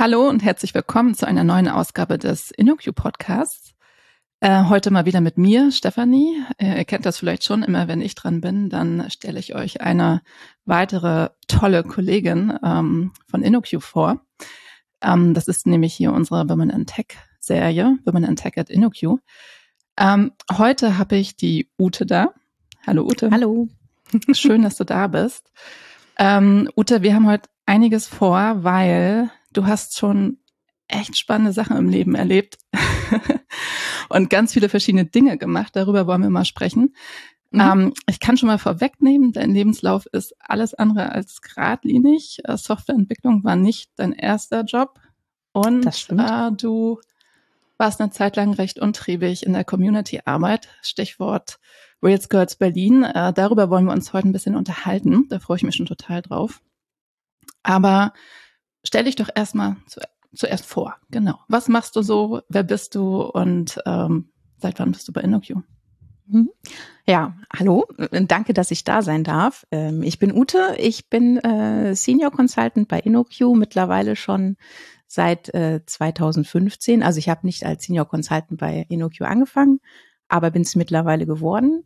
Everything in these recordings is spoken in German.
Hallo und herzlich willkommen zu einer neuen Ausgabe des InnoQ Podcasts. Äh, heute mal wieder mit mir, Stefanie. Äh, ihr kennt das vielleicht schon, immer wenn ich dran bin, dann stelle ich euch eine weitere tolle Kollegin ähm, von InnoQ vor. Ähm, das ist nämlich hier unsere Women in Tech Serie, Women in Tech at InnoQ. Ähm, heute habe ich die Ute da. Hallo Ute. Hallo. Schön, dass du da bist. Ähm, Ute, wir haben heute einiges vor, weil du hast schon echt spannende Sachen im Leben erlebt und ganz viele verschiedene Dinge gemacht. Darüber wollen wir mal sprechen. Mhm. Ähm, ich kann schon mal vorwegnehmen, dein Lebenslauf ist alles andere als geradlinig. Äh, Softwareentwicklung war nicht dein erster Job und äh, du warst eine Zeit lang recht untriebig in der Community-Arbeit. Stichwort Rails Girls Berlin. Äh, darüber wollen wir uns heute ein bisschen unterhalten. Da freue ich mich schon total drauf. Aber stell dich doch erstmal zu, zuerst vor. Genau. Was machst du so? Wer bist du? Und ähm, seit wann bist du bei InnoQ? Mhm. Ja, hallo, danke, dass ich da sein darf. Ähm, ich bin Ute, ich bin äh, Senior Consultant bei InnoQ, mittlerweile schon seit 2015. Äh, also ich habe nicht als Senior Consultant bei InnoQ angefangen, aber bin es mittlerweile geworden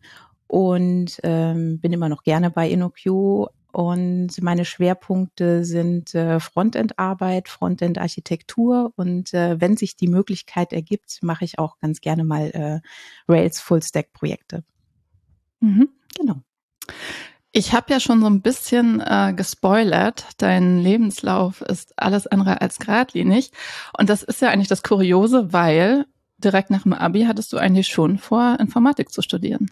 und ähm, bin immer noch gerne bei InnoQ, und meine Schwerpunkte sind äh, Frontend-Arbeit, Frontend-Architektur und äh, wenn sich die Möglichkeit ergibt, mache ich auch ganz gerne mal äh, Rails Full-Stack-Projekte. Mhm. Genau. Ich habe ja schon so ein bisschen äh, gespoilert. Dein Lebenslauf ist alles andere als geradlinig. Und das ist ja eigentlich das Kuriose, weil direkt nach dem Abi hattest du eigentlich schon vor, Informatik zu studieren.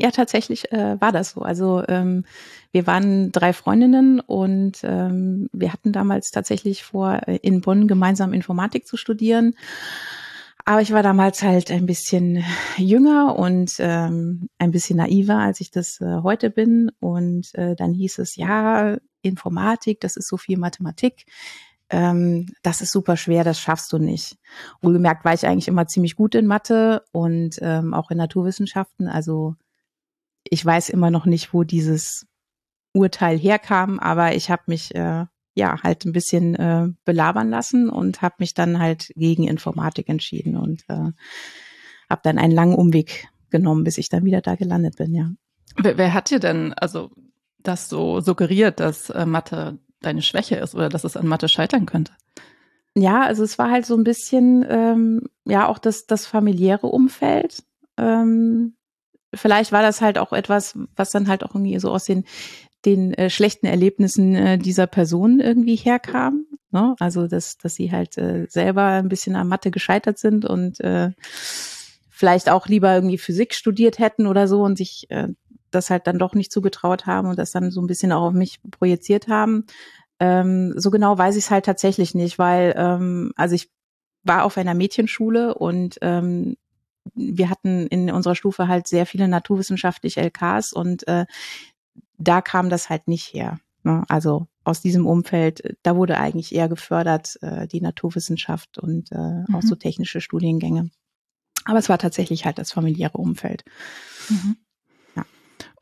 Ja, tatsächlich äh, war das so. Also ähm, wir waren drei Freundinnen und ähm, wir hatten damals tatsächlich vor, äh, in Bonn gemeinsam Informatik zu studieren. Aber ich war damals halt ein bisschen jünger und ähm, ein bisschen naiver, als ich das äh, heute bin. Und äh, dann hieß es, ja, Informatik, das ist so viel Mathematik. Ähm, das ist super schwer, das schaffst du nicht. Wohlgemerkt war ich eigentlich immer ziemlich gut in Mathe und ähm, auch in Naturwissenschaften. Also ich weiß immer noch nicht, wo dieses Urteil herkam, aber ich habe mich äh, ja halt ein bisschen äh, belabern lassen und habe mich dann halt gegen Informatik entschieden und äh, habe dann einen langen Umweg genommen, bis ich dann wieder da gelandet bin, ja. Wer, wer hat dir denn also das so suggeriert, dass äh, Mathe deine Schwäche ist oder dass es an Mathe scheitern könnte? Ja, also es war halt so ein bisschen ähm, ja auch das das familiäre Umfeld. Ähm, vielleicht war das halt auch etwas, was dann halt auch irgendwie so aus den den äh, schlechten Erlebnissen äh, dieser Person irgendwie herkam. Ne? Also dass dass sie halt äh, selber ein bisschen am Mathe gescheitert sind und äh, vielleicht auch lieber irgendwie Physik studiert hätten oder so und sich äh, das halt dann doch nicht zugetraut haben und das dann so ein bisschen auch auf mich projiziert haben. Ähm, so genau weiß ich es halt tatsächlich nicht, weil ähm, also ich war auf einer Mädchenschule und ähm, wir hatten in unserer Stufe halt sehr viele naturwissenschaftliche LKs und äh, da kam das halt nicht her. Ne? Also aus diesem Umfeld, da wurde eigentlich eher gefördert, äh, die Naturwissenschaft und äh, mhm. auch so technische Studiengänge. Aber es war tatsächlich halt das familiäre Umfeld. Mhm.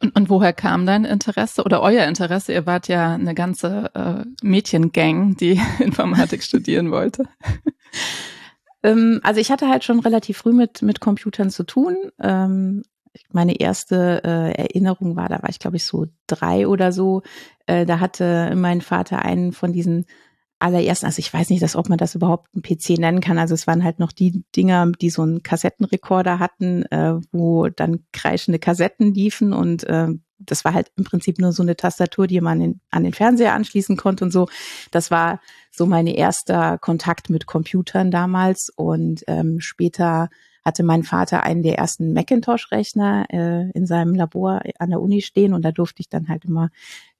Und, und woher kam dein Interesse oder euer Interesse? Ihr wart ja eine ganze äh, Mädchengang, die Informatik studieren wollte. Ähm, also ich hatte halt schon relativ früh mit, mit Computern zu tun. Ähm, meine erste äh, Erinnerung war, da war ich glaube ich so drei oder so. Äh, da hatte mein Vater einen von diesen allerersten, also ich weiß nicht, dass, ob man das überhaupt ein PC nennen kann. Also es waren halt noch die Dinger, die so einen Kassettenrekorder hatten, äh, wo dann kreischende Kassetten liefen und äh, das war halt im Prinzip nur so eine Tastatur, die man in, an den Fernseher anschließen konnte und so. Das war so mein erster Kontakt mit Computern damals und ähm, später hatte mein Vater einen der ersten Macintosh-Rechner äh, in seinem Labor an der Uni stehen und da durfte ich dann halt immer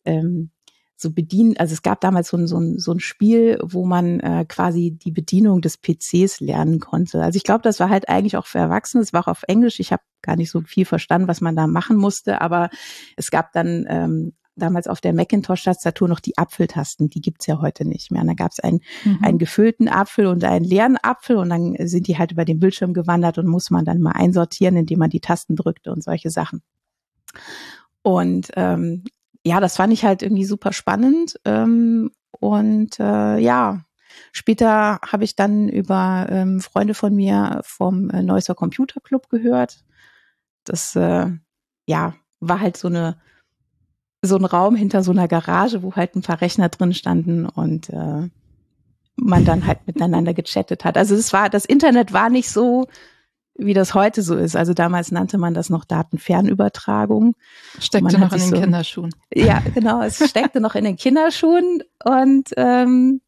ähm, so bedienen. Also es gab damals so ein, so ein, so ein Spiel, wo man äh, quasi die Bedienung des PCs lernen konnte. Also ich glaube, das war halt eigentlich auch für Erwachsene. Es war auch auf Englisch. Ich habe gar nicht so viel verstanden, was man da machen musste, aber es gab dann ähm, damals auf der Macintosh-Tastatur noch die Apfeltasten, die gibt's ja heute nicht mehr. Und da gab's einen, mhm. einen gefüllten Apfel und einen leeren Apfel und dann sind die halt über den Bildschirm gewandert und muss man dann mal einsortieren, indem man die Tasten drückte und solche Sachen. Und ähm, ja, das fand ich halt irgendwie super spannend. Ähm, und äh, ja, Später habe ich dann über ähm, Freunde von mir vom äh, Neusser Computer Club gehört. Das äh, ja war halt so eine so ein Raum hinter so einer Garage, wo halt ein paar Rechner drin standen und äh, man dann halt miteinander gechattet hat. Also es war das Internet war nicht so wie das heute so ist. Also damals nannte man das noch Datenfernübertragung. Steckte noch in den so, Kinderschuhen. Ja, genau, es steckte noch in den Kinderschuhen und ähm,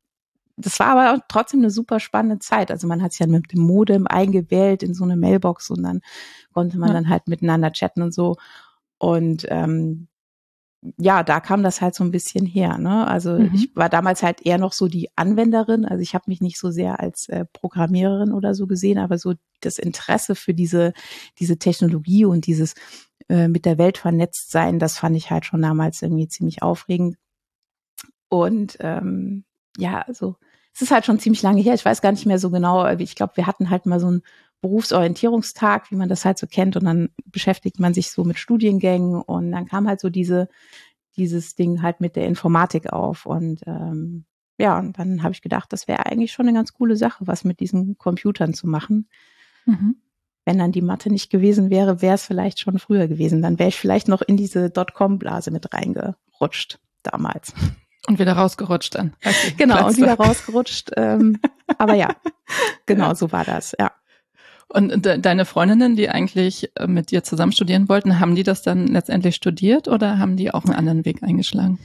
das war aber trotzdem eine super spannende Zeit. Also man hat sich ja mit dem Modem eingewählt in so eine Mailbox und dann konnte man ja. dann halt miteinander chatten und so. Und ähm, ja, da kam das halt so ein bisschen her. Ne? Also mhm. ich war damals halt eher noch so die Anwenderin. Also ich habe mich nicht so sehr als äh, Programmiererin oder so gesehen, aber so das Interesse für diese diese Technologie und dieses äh, mit der Welt vernetzt sein, das fand ich halt schon damals irgendwie ziemlich aufregend. Und ähm, ja, also es ist halt schon ziemlich lange her. Ich weiß gar nicht mehr so genau. Ich glaube, wir hatten halt mal so ein Berufsorientierungstag, wie man das halt so kennt. Und dann beschäftigt man sich so mit Studiengängen und dann kam halt so diese, dieses Ding halt mit der Informatik auf. Und ähm, ja, und dann habe ich gedacht, das wäre eigentlich schon eine ganz coole Sache, was mit diesen Computern zu machen. Mhm. Wenn dann die Mathe nicht gewesen wäre, wäre es vielleicht schon früher gewesen. Dann wäre ich vielleicht noch in diese Dotcom-Blase mit reingerutscht damals. Und wieder rausgerutscht dann. Okay, genau, und wieder rausgerutscht. Ähm, aber ja, genau ja. so war das, ja. Und de deine Freundinnen, die eigentlich äh, mit dir zusammen studieren wollten, haben die das dann letztendlich studiert oder haben die auch einen anderen Weg eingeschlagen?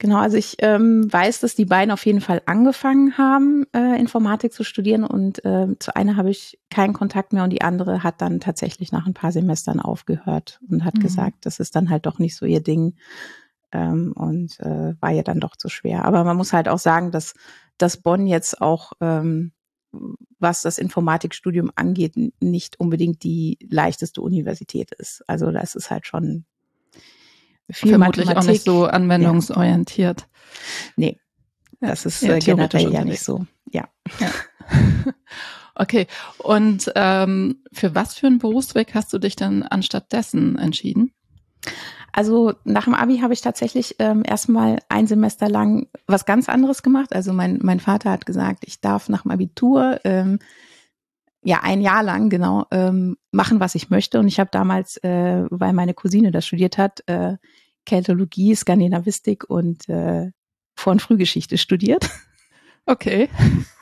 Genau, also ich ähm, weiß, dass die beiden auf jeden Fall angefangen haben, äh, Informatik zu studieren und äh, zu einer habe ich keinen Kontakt mehr und die andere hat dann tatsächlich nach ein paar Semestern aufgehört und hat mhm. gesagt, das ist dann halt doch nicht so ihr Ding ähm, und äh, war ja dann doch zu schwer. Aber man muss halt auch sagen, dass, dass Bonn jetzt auch ähm, was das Informatikstudium angeht, nicht unbedingt die leichteste Universität ist. Also das ist halt schon viel Vermutlich Mathematik. auch nicht so anwendungsorientiert. Ja. Nee, das ist ja, äh, generell ja nicht so. Ja. ja. okay, und ähm, für was für einen Berufsweg hast du dich dann anstatt dessen entschieden? Also nach dem Abi habe ich tatsächlich ähm, erstmal ein Semester lang was ganz anderes gemacht. Also mein, mein Vater hat gesagt, ich darf nach dem Abitur ähm, ja ein Jahr lang genau ähm, machen, was ich möchte. Und ich habe damals, äh, weil meine Cousine das studiert hat, äh, Keltologie, Skandinavistik und äh, Vor- und Frühgeschichte studiert. Okay.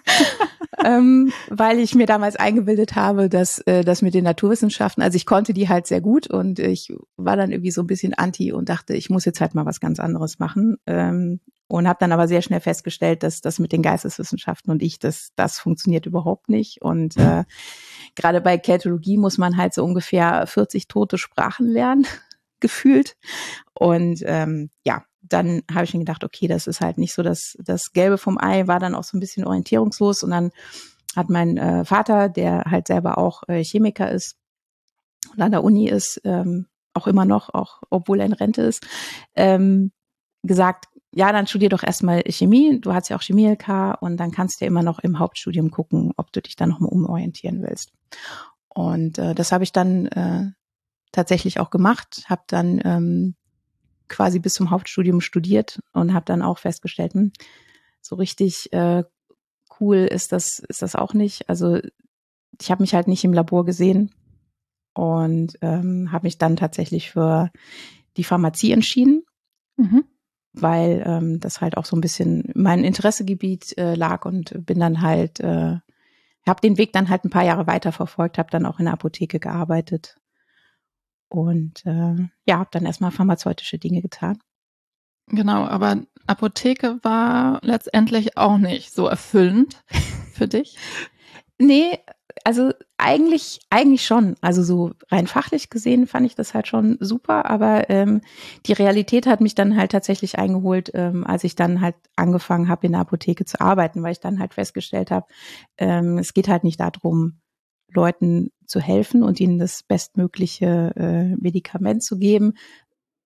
ähm, weil ich mir damals eingebildet habe, dass äh, das mit den Naturwissenschaften, also ich konnte die halt sehr gut und ich war dann irgendwie so ein bisschen anti und dachte, ich muss jetzt halt mal was ganz anderes machen. Ähm, und habe dann aber sehr schnell festgestellt, dass das mit den Geisteswissenschaften und ich, das, das funktioniert überhaupt nicht. Und äh, gerade bei Keltologie muss man halt so ungefähr 40 tote Sprachen lernen, gefühlt. Und ähm, ja, dann habe ich mir gedacht, okay, das ist halt nicht so das, das Gelbe vom Ei, war dann auch so ein bisschen orientierungslos und dann hat mein äh, Vater, der halt selber auch äh, Chemiker ist und an der Uni ist, ähm, auch immer noch, auch obwohl er in Rente ist, ähm, gesagt, ja, dann studier doch erstmal Chemie, du hast ja auch Chemie-LK und dann kannst du ja immer noch im Hauptstudium gucken, ob du dich dann nochmal umorientieren willst. Und äh, das habe ich dann äh, tatsächlich auch gemacht, habe dann ähm, quasi bis zum Hauptstudium studiert und habe dann auch festgestellt, hm, so richtig äh, cool ist das ist das auch nicht. Also ich habe mich halt nicht im Labor gesehen und ähm, habe mich dann tatsächlich für die Pharmazie entschieden, mhm. weil ähm, das halt auch so ein bisschen mein Interessegebiet äh, lag und bin dann halt äh, habe den Weg dann halt ein paar Jahre weiter verfolgt, habe dann auch in der Apotheke gearbeitet und äh, ja, habe dann erstmal pharmazeutische Dinge getan. Genau, aber Apotheke war letztendlich auch nicht so erfüllend für dich. Nee, also eigentlich, eigentlich schon. Also so rein fachlich gesehen fand ich das halt schon super, aber ähm, die Realität hat mich dann halt tatsächlich eingeholt, ähm, als ich dann halt angefangen habe, in der Apotheke zu arbeiten, weil ich dann halt festgestellt habe, ähm, es geht halt nicht darum, Leuten zu helfen und ihnen das bestmögliche äh, Medikament zu geben,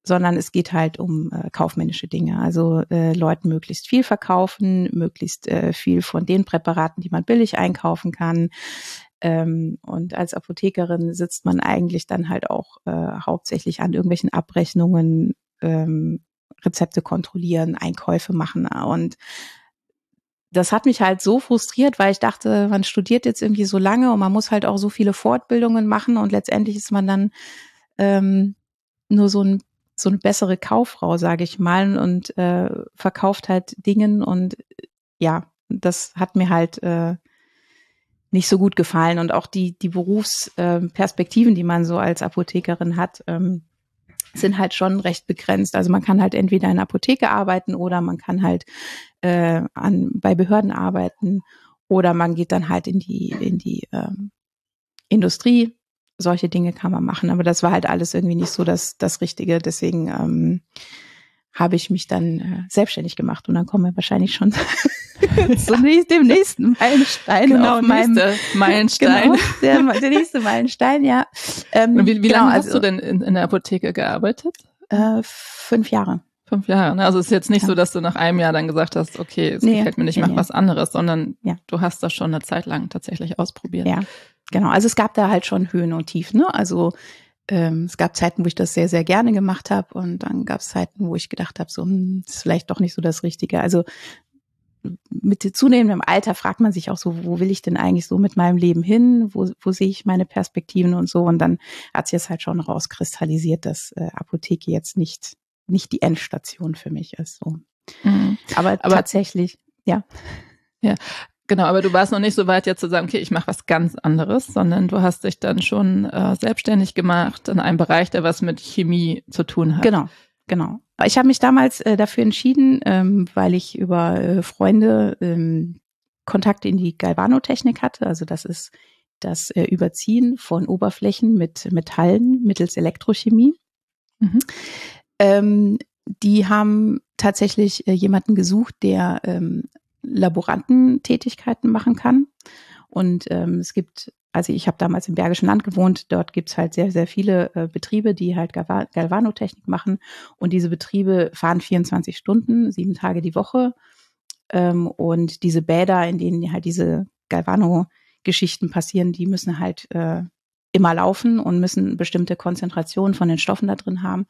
sondern es geht halt um äh, kaufmännische Dinge. Also äh, Leuten möglichst viel verkaufen, möglichst äh, viel von den Präparaten, die man billig einkaufen kann. Ähm, und als Apothekerin sitzt man eigentlich dann halt auch äh, hauptsächlich an irgendwelchen Abrechnungen, ähm, Rezepte kontrollieren, Einkäufe machen und das hat mich halt so frustriert, weil ich dachte, man studiert jetzt irgendwie so lange und man muss halt auch so viele Fortbildungen machen und letztendlich ist man dann ähm, nur so ein so eine bessere Kauffrau, sage ich mal, und äh, verkauft halt Dingen und ja, das hat mir halt äh, nicht so gut gefallen. Und auch die die Berufsperspektiven, äh, die man so als Apothekerin hat, ähm, sind halt schon recht begrenzt. Also man kann halt entweder in der Apotheke arbeiten oder man kann halt äh, an, bei Behörden arbeiten oder man geht dann halt in die, in die ähm, Industrie. Solche Dinge kann man machen. Aber das war halt alles irgendwie nicht so das, das Richtige. Deswegen ähm, habe ich mich dann äh, selbstständig gemacht und dann kommen wir wahrscheinlich schon zu dem nächsten Meilenstein genau, auf meinem Meilenstein. Genau, der, der nächste Meilenstein, ja. Ähm, wie wie genau, lange hast also, du denn in, in der Apotheke gearbeitet? Äh, fünf Jahre. Fünf Jahre. Ne? Also es ist jetzt nicht ja. so, dass du nach einem Jahr dann gesagt hast, okay, es nee, gefällt mir nicht, nee, mach nee. was anderes, sondern ja. du hast das schon eine Zeit lang tatsächlich ausprobiert. Ja, genau. Also es gab da halt schon Höhen und Tiefen. Ne? Also ähm, es gab Zeiten, wo ich das sehr, sehr gerne gemacht habe und dann gab es Zeiten, wo ich gedacht habe, so, hm, das ist vielleicht doch nicht so das Richtige. Also mit zunehmendem Alter fragt man sich auch so, wo will ich denn eigentlich so mit meinem Leben hin? Wo, wo sehe ich meine Perspektiven und so? Und dann hat sich jetzt halt schon rauskristallisiert, dass äh, Apotheke jetzt nicht, nicht die Endstation für mich ist. So. Mhm. Aber, aber tatsächlich, ja. Ja, Genau, aber du warst noch nicht so weit jetzt zu sagen, okay, ich mache was ganz anderes, sondern du hast dich dann schon äh, selbstständig gemacht in einem Bereich, der was mit Chemie zu tun hat. Genau, genau. Ich habe mich damals äh, dafür entschieden, ähm, weil ich über äh, Freunde ähm, Kontakt in die Galvanotechnik hatte. Also das ist das äh, Überziehen von Oberflächen mit Metallen mittels Elektrochemie. Mhm. Ähm, die haben tatsächlich äh, jemanden gesucht, der ähm, Laborantentätigkeiten machen kann. Und ähm, es gibt also ich habe damals im Bergischen Land gewohnt, dort gibt's halt sehr, sehr viele äh, Betriebe, die halt Galva Galvanotechnik machen. Und diese Betriebe fahren 24 Stunden, sieben Tage die Woche. Ähm, und diese Bäder, in denen halt diese Galvano-Geschichten passieren, die müssen halt äh, immer laufen und müssen bestimmte Konzentrationen von den Stoffen da drin haben.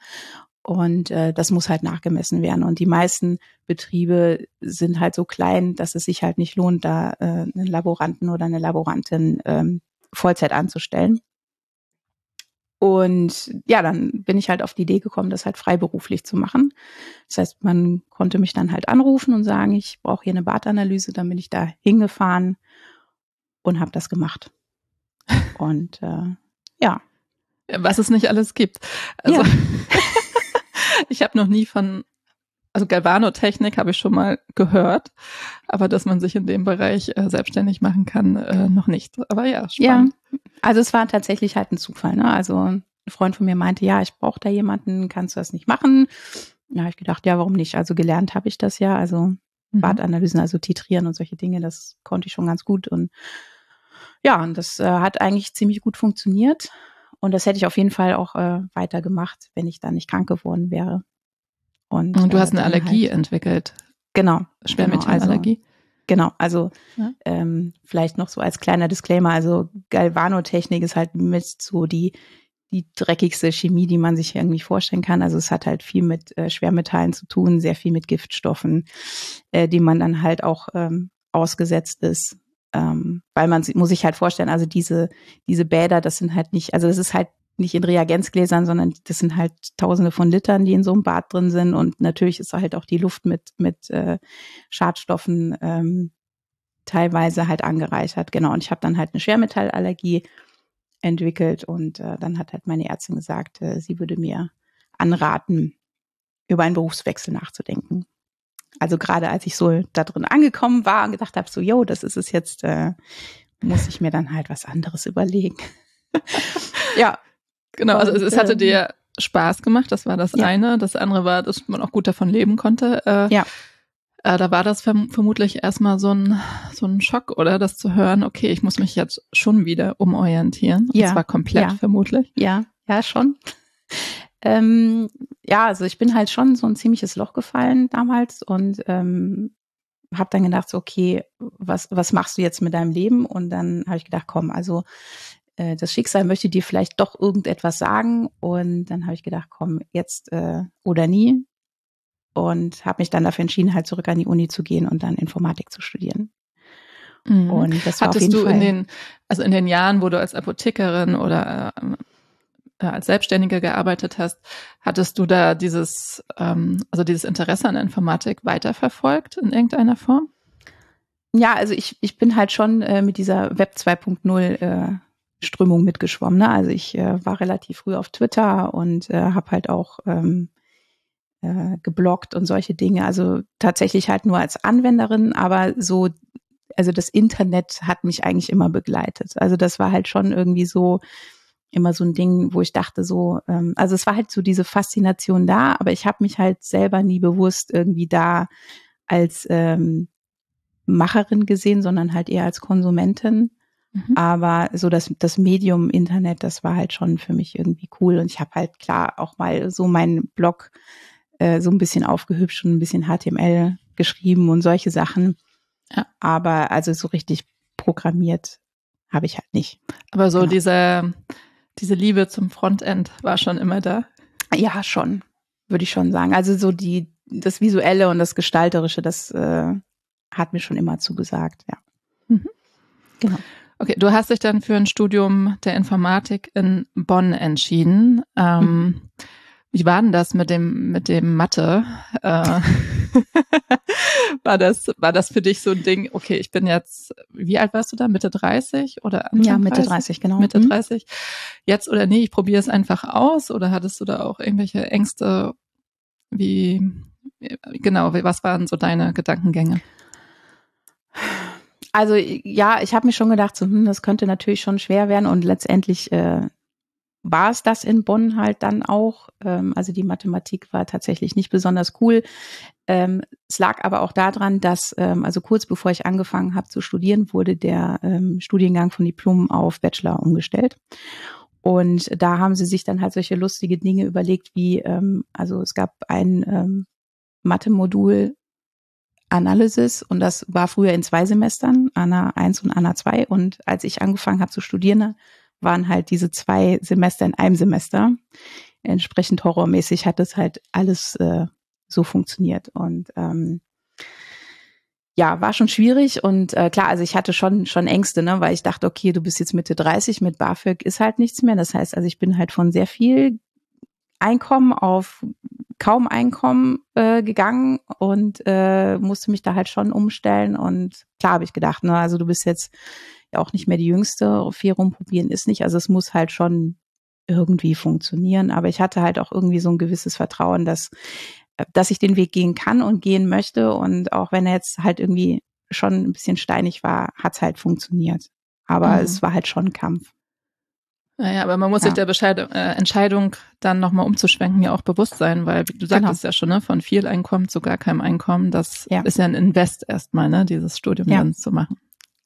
Und äh, das muss halt nachgemessen werden. Und die meisten Betriebe sind halt so klein, dass es sich halt nicht lohnt, da äh, einen Laboranten oder eine Laborantin ähm, Vollzeit anzustellen. Und ja, dann bin ich halt auf die Idee gekommen, das halt freiberuflich zu machen. Das heißt, man konnte mich dann halt anrufen und sagen, ich brauche hier eine Badanalyse. Dann bin ich da hingefahren und habe das gemacht. Und äh, ja. Was es nicht alles gibt. Also, ja. ich habe noch nie von also Galvanotechnik habe ich schon mal gehört, aber dass man sich in dem Bereich äh, selbstständig machen kann, äh, noch nicht. Aber ja, spannend. Ja, also es war tatsächlich halt ein Zufall. Ne? Also ein Freund von mir meinte, ja, ich brauche da jemanden, kannst du das nicht machen? Da habe ich gedacht, ja, warum nicht? Also gelernt habe ich das ja, also mhm. Badanalysen, also titrieren und solche Dinge, das konnte ich schon ganz gut und ja, und das äh, hat eigentlich ziemlich gut funktioniert. Und das hätte ich auf jeden Fall auch äh, weiter gemacht, wenn ich da nicht krank geworden wäre. Und, und du äh, hast eine Allergie halt, entwickelt. Genau. Schwermetallallergie. Genau, also, genau, also ja. ähm, vielleicht noch so als kleiner Disclaimer, also Galvanotechnik ist halt mit so die, die dreckigste Chemie, die man sich irgendwie vorstellen kann. Also es hat halt viel mit äh, Schwermetallen zu tun, sehr viel mit Giftstoffen, äh, die man dann halt auch ähm, ausgesetzt ist. Ähm, weil man muss sich halt vorstellen, also diese, diese Bäder, das sind halt nicht, also das ist halt nicht in Reagenzgläsern, sondern das sind halt tausende von Litern, die in so einem Bad drin sind. Und natürlich ist halt auch die Luft mit, mit äh, Schadstoffen ähm, teilweise halt angereichert. Genau. Und ich habe dann halt eine Schwermetallallergie entwickelt und äh, dann hat halt meine Ärztin gesagt, äh, sie würde mir anraten, über einen Berufswechsel nachzudenken. Also gerade als ich so da drin angekommen war und gedacht habe, so, yo, das ist es jetzt, äh, muss ich mir dann halt was anderes überlegen. ja, Genau, also es, es hatte ähm, dir Spaß gemacht, das war das ja. eine. Das andere war, dass man auch gut davon leben konnte. Äh, ja. Äh, da war das verm vermutlich erstmal so ein, so ein Schock, oder? Das zu hören, okay, ich muss mich jetzt schon wieder umorientieren. Und ja. zwar komplett ja. vermutlich. Ja, ja, schon. Ähm, ja, also ich bin halt schon so ein ziemliches Loch gefallen damals und ähm, habe dann gedacht, so, okay, was, was machst du jetzt mit deinem Leben? Und dann habe ich gedacht, komm, also äh, das Schicksal möchte dir vielleicht doch irgendetwas sagen. Und dann habe ich gedacht, komm, jetzt äh, oder nie. und habe mich dann dafür entschieden, halt zurück an die Uni zu gehen und dann Informatik zu studieren. Mhm. Und das war Hattest auf jeden du Fall in den, also in den Jahren, wo du als Apothekerin oder äh, als Selbstständige gearbeitet hast, hattest du da dieses, ähm, also dieses Interesse an Informatik weiterverfolgt in irgendeiner Form? Ja, also ich, ich bin halt schon äh, mit dieser Web 2.0 äh, Strömung mitgeschwommen. Ne? Also ich äh, war relativ früh auf Twitter und äh, habe halt auch ähm, äh, geblockt und solche Dinge. Also tatsächlich halt nur als Anwenderin, aber so, also das Internet hat mich eigentlich immer begleitet. Also das war halt schon irgendwie so immer so ein Ding, wo ich dachte so, ähm, also es war halt so diese Faszination da, aber ich habe mich halt selber nie bewusst irgendwie da als ähm, Macherin gesehen, sondern halt eher als Konsumentin. Mhm. Aber so das, das Medium Internet, das war halt schon für mich irgendwie cool. Und ich habe halt klar auch mal so meinen Blog äh, so ein bisschen aufgehübscht und ein bisschen HTML geschrieben und solche Sachen. Ja. Aber also so richtig programmiert habe ich halt nicht. Aber so genau. diese, diese Liebe zum Frontend war schon immer da. Ja, schon, würde ich schon sagen. Also so die, das Visuelle und das Gestalterische, das äh, hat mir schon immer zugesagt, ja. Mhm. Genau. Okay, du hast dich dann für ein Studium der Informatik in Bonn entschieden. Ähm, mhm. Wie war denn das mit dem mit dem Mathe? Äh, war das war das für dich so ein Ding? Okay, ich bin jetzt wie alt warst du da? Mitte 30 oder Anfang Ja, Mitte 30, 30 genau. Mitte 30. Mhm. Jetzt oder nee, ich probiere es einfach aus oder hattest du da auch irgendwelche Ängste? Wie genau, was waren so deine Gedankengänge? Also ja, ich habe mir schon gedacht, so, hm, das könnte natürlich schon schwer werden und letztendlich äh, war es das in Bonn halt dann auch. Ähm, also die Mathematik war tatsächlich nicht besonders cool. Ähm, es lag aber auch daran, dass ähm, also kurz bevor ich angefangen habe zu studieren, wurde der ähm, Studiengang von Diplom auf Bachelor umgestellt. Und da haben sie sich dann halt solche lustige Dinge überlegt, wie ähm, also es gab ein ähm, Mathe-Modul Analysis und das war früher in zwei Semestern, ANA 1 und ANA 2 und als ich angefangen habe zu studieren, waren halt diese zwei Semester in einem Semester. Entsprechend horrormäßig hat das halt alles äh, so funktioniert und ähm, ja, war schon schwierig und äh, klar, also ich hatte schon schon Ängste, ne, weil ich dachte, okay, du bist jetzt Mitte 30, mit BAföG ist halt nichts mehr. Das heißt, also ich bin halt von sehr viel Einkommen auf kaum Einkommen äh, gegangen und äh, musste mich da halt schon umstellen. Und klar habe ich gedacht, ne, also du bist jetzt auch nicht mehr die Jüngste, viel rumprobieren ist nicht. Also es muss halt schon irgendwie funktionieren. Aber ich hatte halt auch irgendwie so ein gewisses Vertrauen, dass, äh, dass ich den Weg gehen kann und gehen möchte. Und auch wenn er jetzt halt irgendwie schon ein bisschen steinig war, hat es halt funktioniert. Aber mhm. es war halt schon ein Kampf. Naja, aber man muss ja. sich der Bescheid, äh, Entscheidung dann nochmal umzuschwenken ja auch bewusst sein, weil du sagtest genau. ja schon, ne, von viel Einkommen zu gar keinem Einkommen, das ja. ist ja ein Invest erstmal, ne, dieses Studium ja. dann zu machen.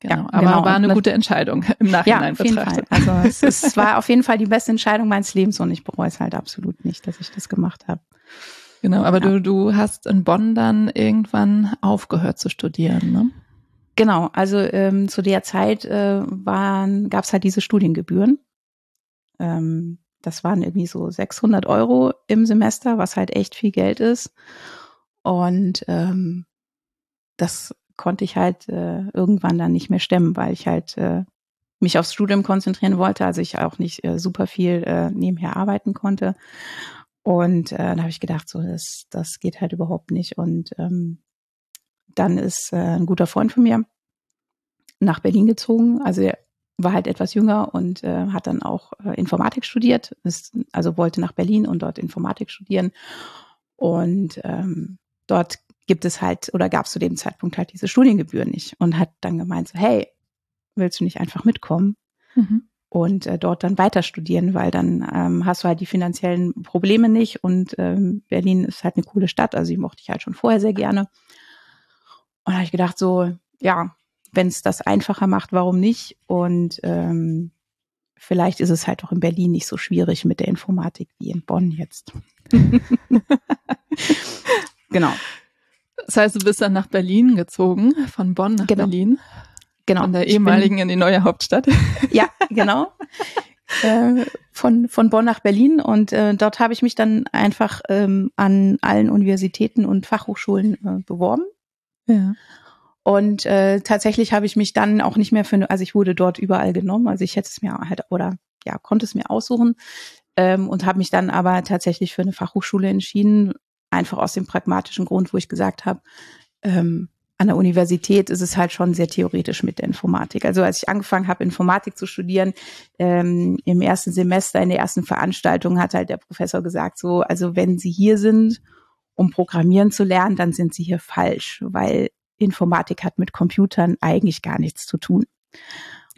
Genau. Ja, aber genau. war eine gute Entscheidung im Nachhinein ja, auf betrachtet. Also es, es war auf jeden Fall die beste Entscheidung meines Lebens und ich bereue es halt absolut nicht, dass ich das gemacht habe. Genau, aber ja. du, du hast in Bonn dann irgendwann aufgehört zu studieren, ne? Genau, also ähm, zu der Zeit äh, waren gab es halt diese Studiengebühren ähm, das waren irgendwie so 600 Euro im Semester, was halt echt viel Geld ist. Und ähm, das konnte ich halt äh, irgendwann dann nicht mehr stemmen, weil ich halt äh, mich aufs Studium konzentrieren wollte, also ich auch nicht äh, super viel äh, nebenher arbeiten konnte. Und äh, da habe ich gedacht, so das, das geht halt überhaupt nicht. Und ähm, dann ist äh, ein guter Freund von mir nach Berlin gezogen. Also er war halt etwas jünger und äh, hat dann auch äh, Informatik studiert, ist, also wollte nach Berlin und dort Informatik studieren. Und ähm, dort gibt es halt oder gab es zu dem Zeitpunkt halt diese Studiengebühren nicht und hat dann gemeint so, hey, willst du nicht einfach mitkommen mhm. und äh, dort dann weiter studieren, weil dann ähm, hast du halt die finanziellen Probleme nicht und ähm, Berlin ist halt eine coole Stadt, also die mochte ich halt schon vorher sehr gerne. Und da habe ich gedacht so, ja, wenn es das einfacher macht, warum nicht? Und ähm, vielleicht ist es halt auch in Berlin nicht so schwierig mit der Informatik wie in Bonn jetzt. genau. Das heißt, du bist dann nach Berlin gezogen, von Bonn nach genau. Berlin. Genau. Von der ehemaligen bin, in die neue Hauptstadt. Ja, genau. äh, von, von Bonn nach Berlin und äh, dort habe ich mich dann einfach ähm, an allen Universitäten und Fachhochschulen äh, beworben. Ja. Und äh, tatsächlich habe ich mich dann auch nicht mehr für, also ich wurde dort überall genommen, also ich hätte es mir halt oder ja konnte es mir aussuchen ähm, und habe mich dann aber tatsächlich für eine Fachhochschule entschieden, einfach aus dem pragmatischen Grund, wo ich gesagt habe, ähm, an der Universität ist es halt schon sehr theoretisch mit der Informatik. Also als ich angefangen habe, Informatik zu studieren, ähm, im ersten Semester, in der ersten Veranstaltung hat halt der Professor gesagt, so, also wenn Sie hier sind, um Programmieren zu lernen, dann sind Sie hier falsch, weil Informatik hat mit Computern eigentlich gar nichts zu tun.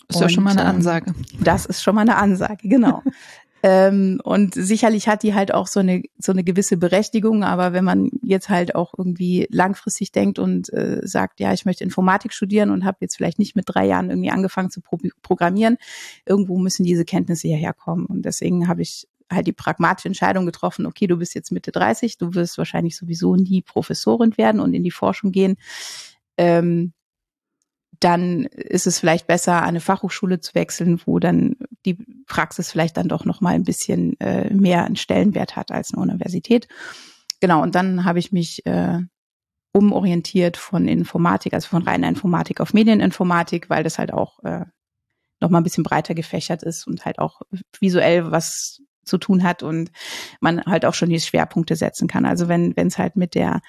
Ist ja schon mal eine ähm, Ansage. Das ist schon mal eine Ansage, genau. Ähm, und sicherlich hat die halt auch so eine, so eine gewisse Berechtigung, aber wenn man jetzt halt auch irgendwie langfristig denkt und äh, sagt, ja, ich möchte Informatik studieren und habe jetzt vielleicht nicht mit drei Jahren irgendwie angefangen zu pro programmieren, irgendwo müssen diese Kenntnisse hierher kommen. Und deswegen habe ich halt die pragmatische Entscheidung getroffen, okay, du bist jetzt Mitte 30, du wirst wahrscheinlich sowieso nie Professorin werden und in die Forschung gehen. Ähm, dann ist es vielleicht besser, eine Fachhochschule zu wechseln, wo dann die Praxis vielleicht dann doch noch mal ein bisschen äh, mehr einen Stellenwert hat als eine Universität. Genau, und dann habe ich mich äh, umorientiert von Informatik, also von reiner Informatik auf Medieninformatik, weil das halt auch äh, noch mal ein bisschen breiter gefächert ist und halt auch visuell was zu tun hat und man halt auch schon die Schwerpunkte setzen kann. Also wenn wenn es halt mit der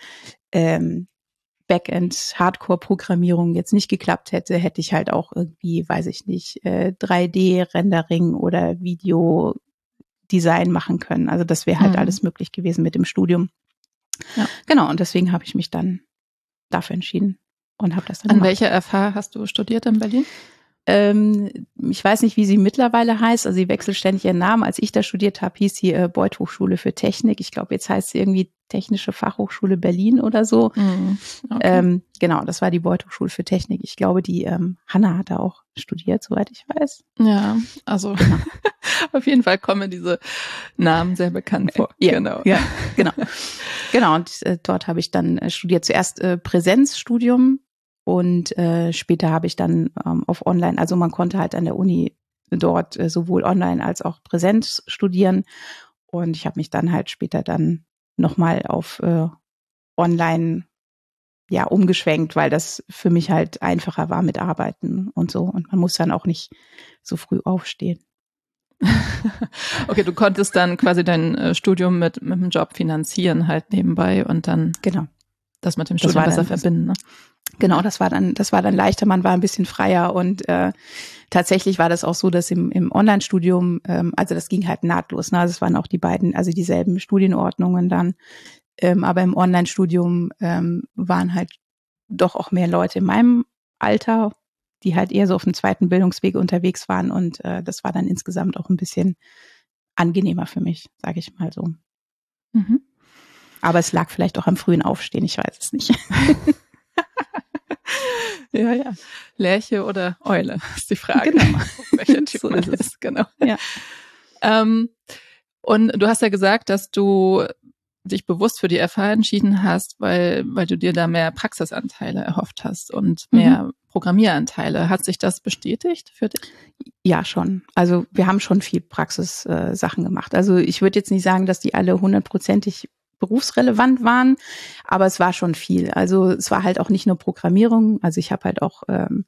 ähm, Backend-Hardcore-Programmierung jetzt nicht geklappt hätte, hätte ich halt auch irgendwie, weiß ich nicht, äh, 3D-Rendering oder Video-Design machen können. Also das wäre halt mhm. alles möglich gewesen mit dem Studium. Ja. Genau, und deswegen habe ich mich dann dafür entschieden und habe das dann An gemacht. welcher FH hast du studiert in Berlin? Ähm, ich weiß nicht, wie sie mittlerweile heißt. Also sie wechselt ständig ihren Namen. Als ich da studiert habe, hieß sie äh, Beuth Hochschule für Technik. Ich glaube, jetzt heißt sie irgendwie Technische Fachhochschule Berlin oder so. Mhm. Okay. Ähm, genau, das war die Beuth Hochschule für Technik. Ich glaube, die ähm, Hanna hat da auch studiert, soweit ich weiß. Ja, also genau. auf jeden Fall kommen diese Namen sehr bekannt vor. Ja, genau. Ja, genau. genau, und äh, dort habe ich dann äh, studiert. Zuerst äh, Präsenzstudium und äh, später habe ich dann ähm, auf Online, also man konnte halt an der Uni dort äh, sowohl online als auch Präsenz studieren. Und ich habe mich dann halt später dann nochmal auf äh, Online ja umgeschwenkt, weil das für mich halt einfacher war mit Arbeiten und so. Und man muss dann auch nicht so früh aufstehen. okay, du konntest dann quasi dein äh, Studium mit, mit dem Job finanzieren halt nebenbei und dann genau das mit dem Studium besser verbinden. Ne? Genau, das war dann, das war dann leichter, man war ein bisschen freier und äh, tatsächlich war das auch so, dass im, im Online-Studium, ähm, also das ging halt nahtlos, ne? Also es waren auch die beiden, also dieselben Studienordnungen dann, ähm, aber im Online-Studium ähm, waren halt doch auch mehr Leute in meinem Alter, die halt eher so auf dem zweiten Bildungsweg unterwegs waren und äh, das war dann insgesamt auch ein bisschen angenehmer für mich, sage ich mal so. Mhm. Aber es lag vielleicht auch am frühen Aufstehen, ich weiß es nicht. Ja, ja. Lerche oder Eule ist die Frage. Genau. Welcher Typ so man ist, ist. Genau. Ja. Ähm, und du hast ja gesagt, dass du dich bewusst für die FH entschieden hast, weil, weil du dir da mehr Praxisanteile erhofft hast und mehr mhm. Programmieranteile. Hat sich das bestätigt für dich? Ja, schon. Also wir haben schon viel Praxissachen äh, gemacht. Also ich würde jetzt nicht sagen, dass die alle hundertprozentig berufsrelevant waren, aber es war schon viel. Also es war halt auch nicht nur Programmierung, also ich habe halt auch ähm,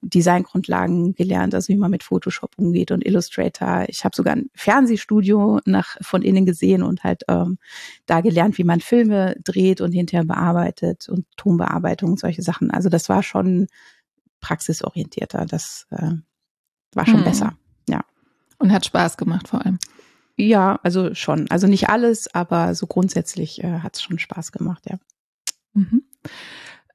Designgrundlagen gelernt, also wie man mit Photoshop umgeht und Illustrator. Ich habe sogar ein Fernsehstudio nach von innen gesehen und halt ähm, da gelernt, wie man Filme dreht und hinterher bearbeitet und Tonbearbeitung, solche Sachen. Also das war schon praxisorientierter. Das äh, war schon hm. besser. Ja. Und hat Spaß gemacht vor allem. Ja, also schon. Also nicht alles, aber so grundsätzlich äh, hat es schon Spaß gemacht, ja. Mhm.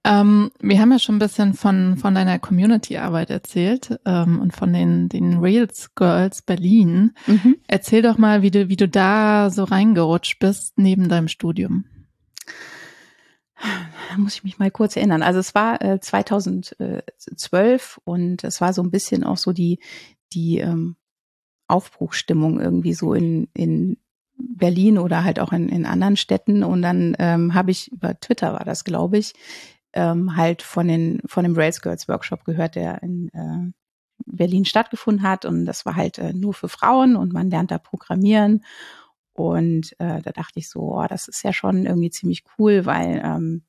Ähm, wir haben ja schon ein bisschen von, von deiner Community-Arbeit erzählt ähm, und von den, den Reels Girls Berlin. Mhm. Erzähl doch mal, wie du, wie du da so reingerutscht bist neben deinem Studium. Da muss ich mich mal kurz erinnern. Also es war äh, 2012 und es war so ein bisschen auch so die, die ähm, Aufbruchstimmung irgendwie so in, in Berlin oder halt auch in, in anderen Städten. Und dann ähm, habe ich über Twitter war das, glaube ich, ähm, halt von den von dem Rails Girls Workshop gehört, der in äh, Berlin stattgefunden hat und das war halt äh, nur für Frauen und man lernt da programmieren und äh, da dachte ich so, oh, das ist ja schon irgendwie ziemlich cool, weil ähm,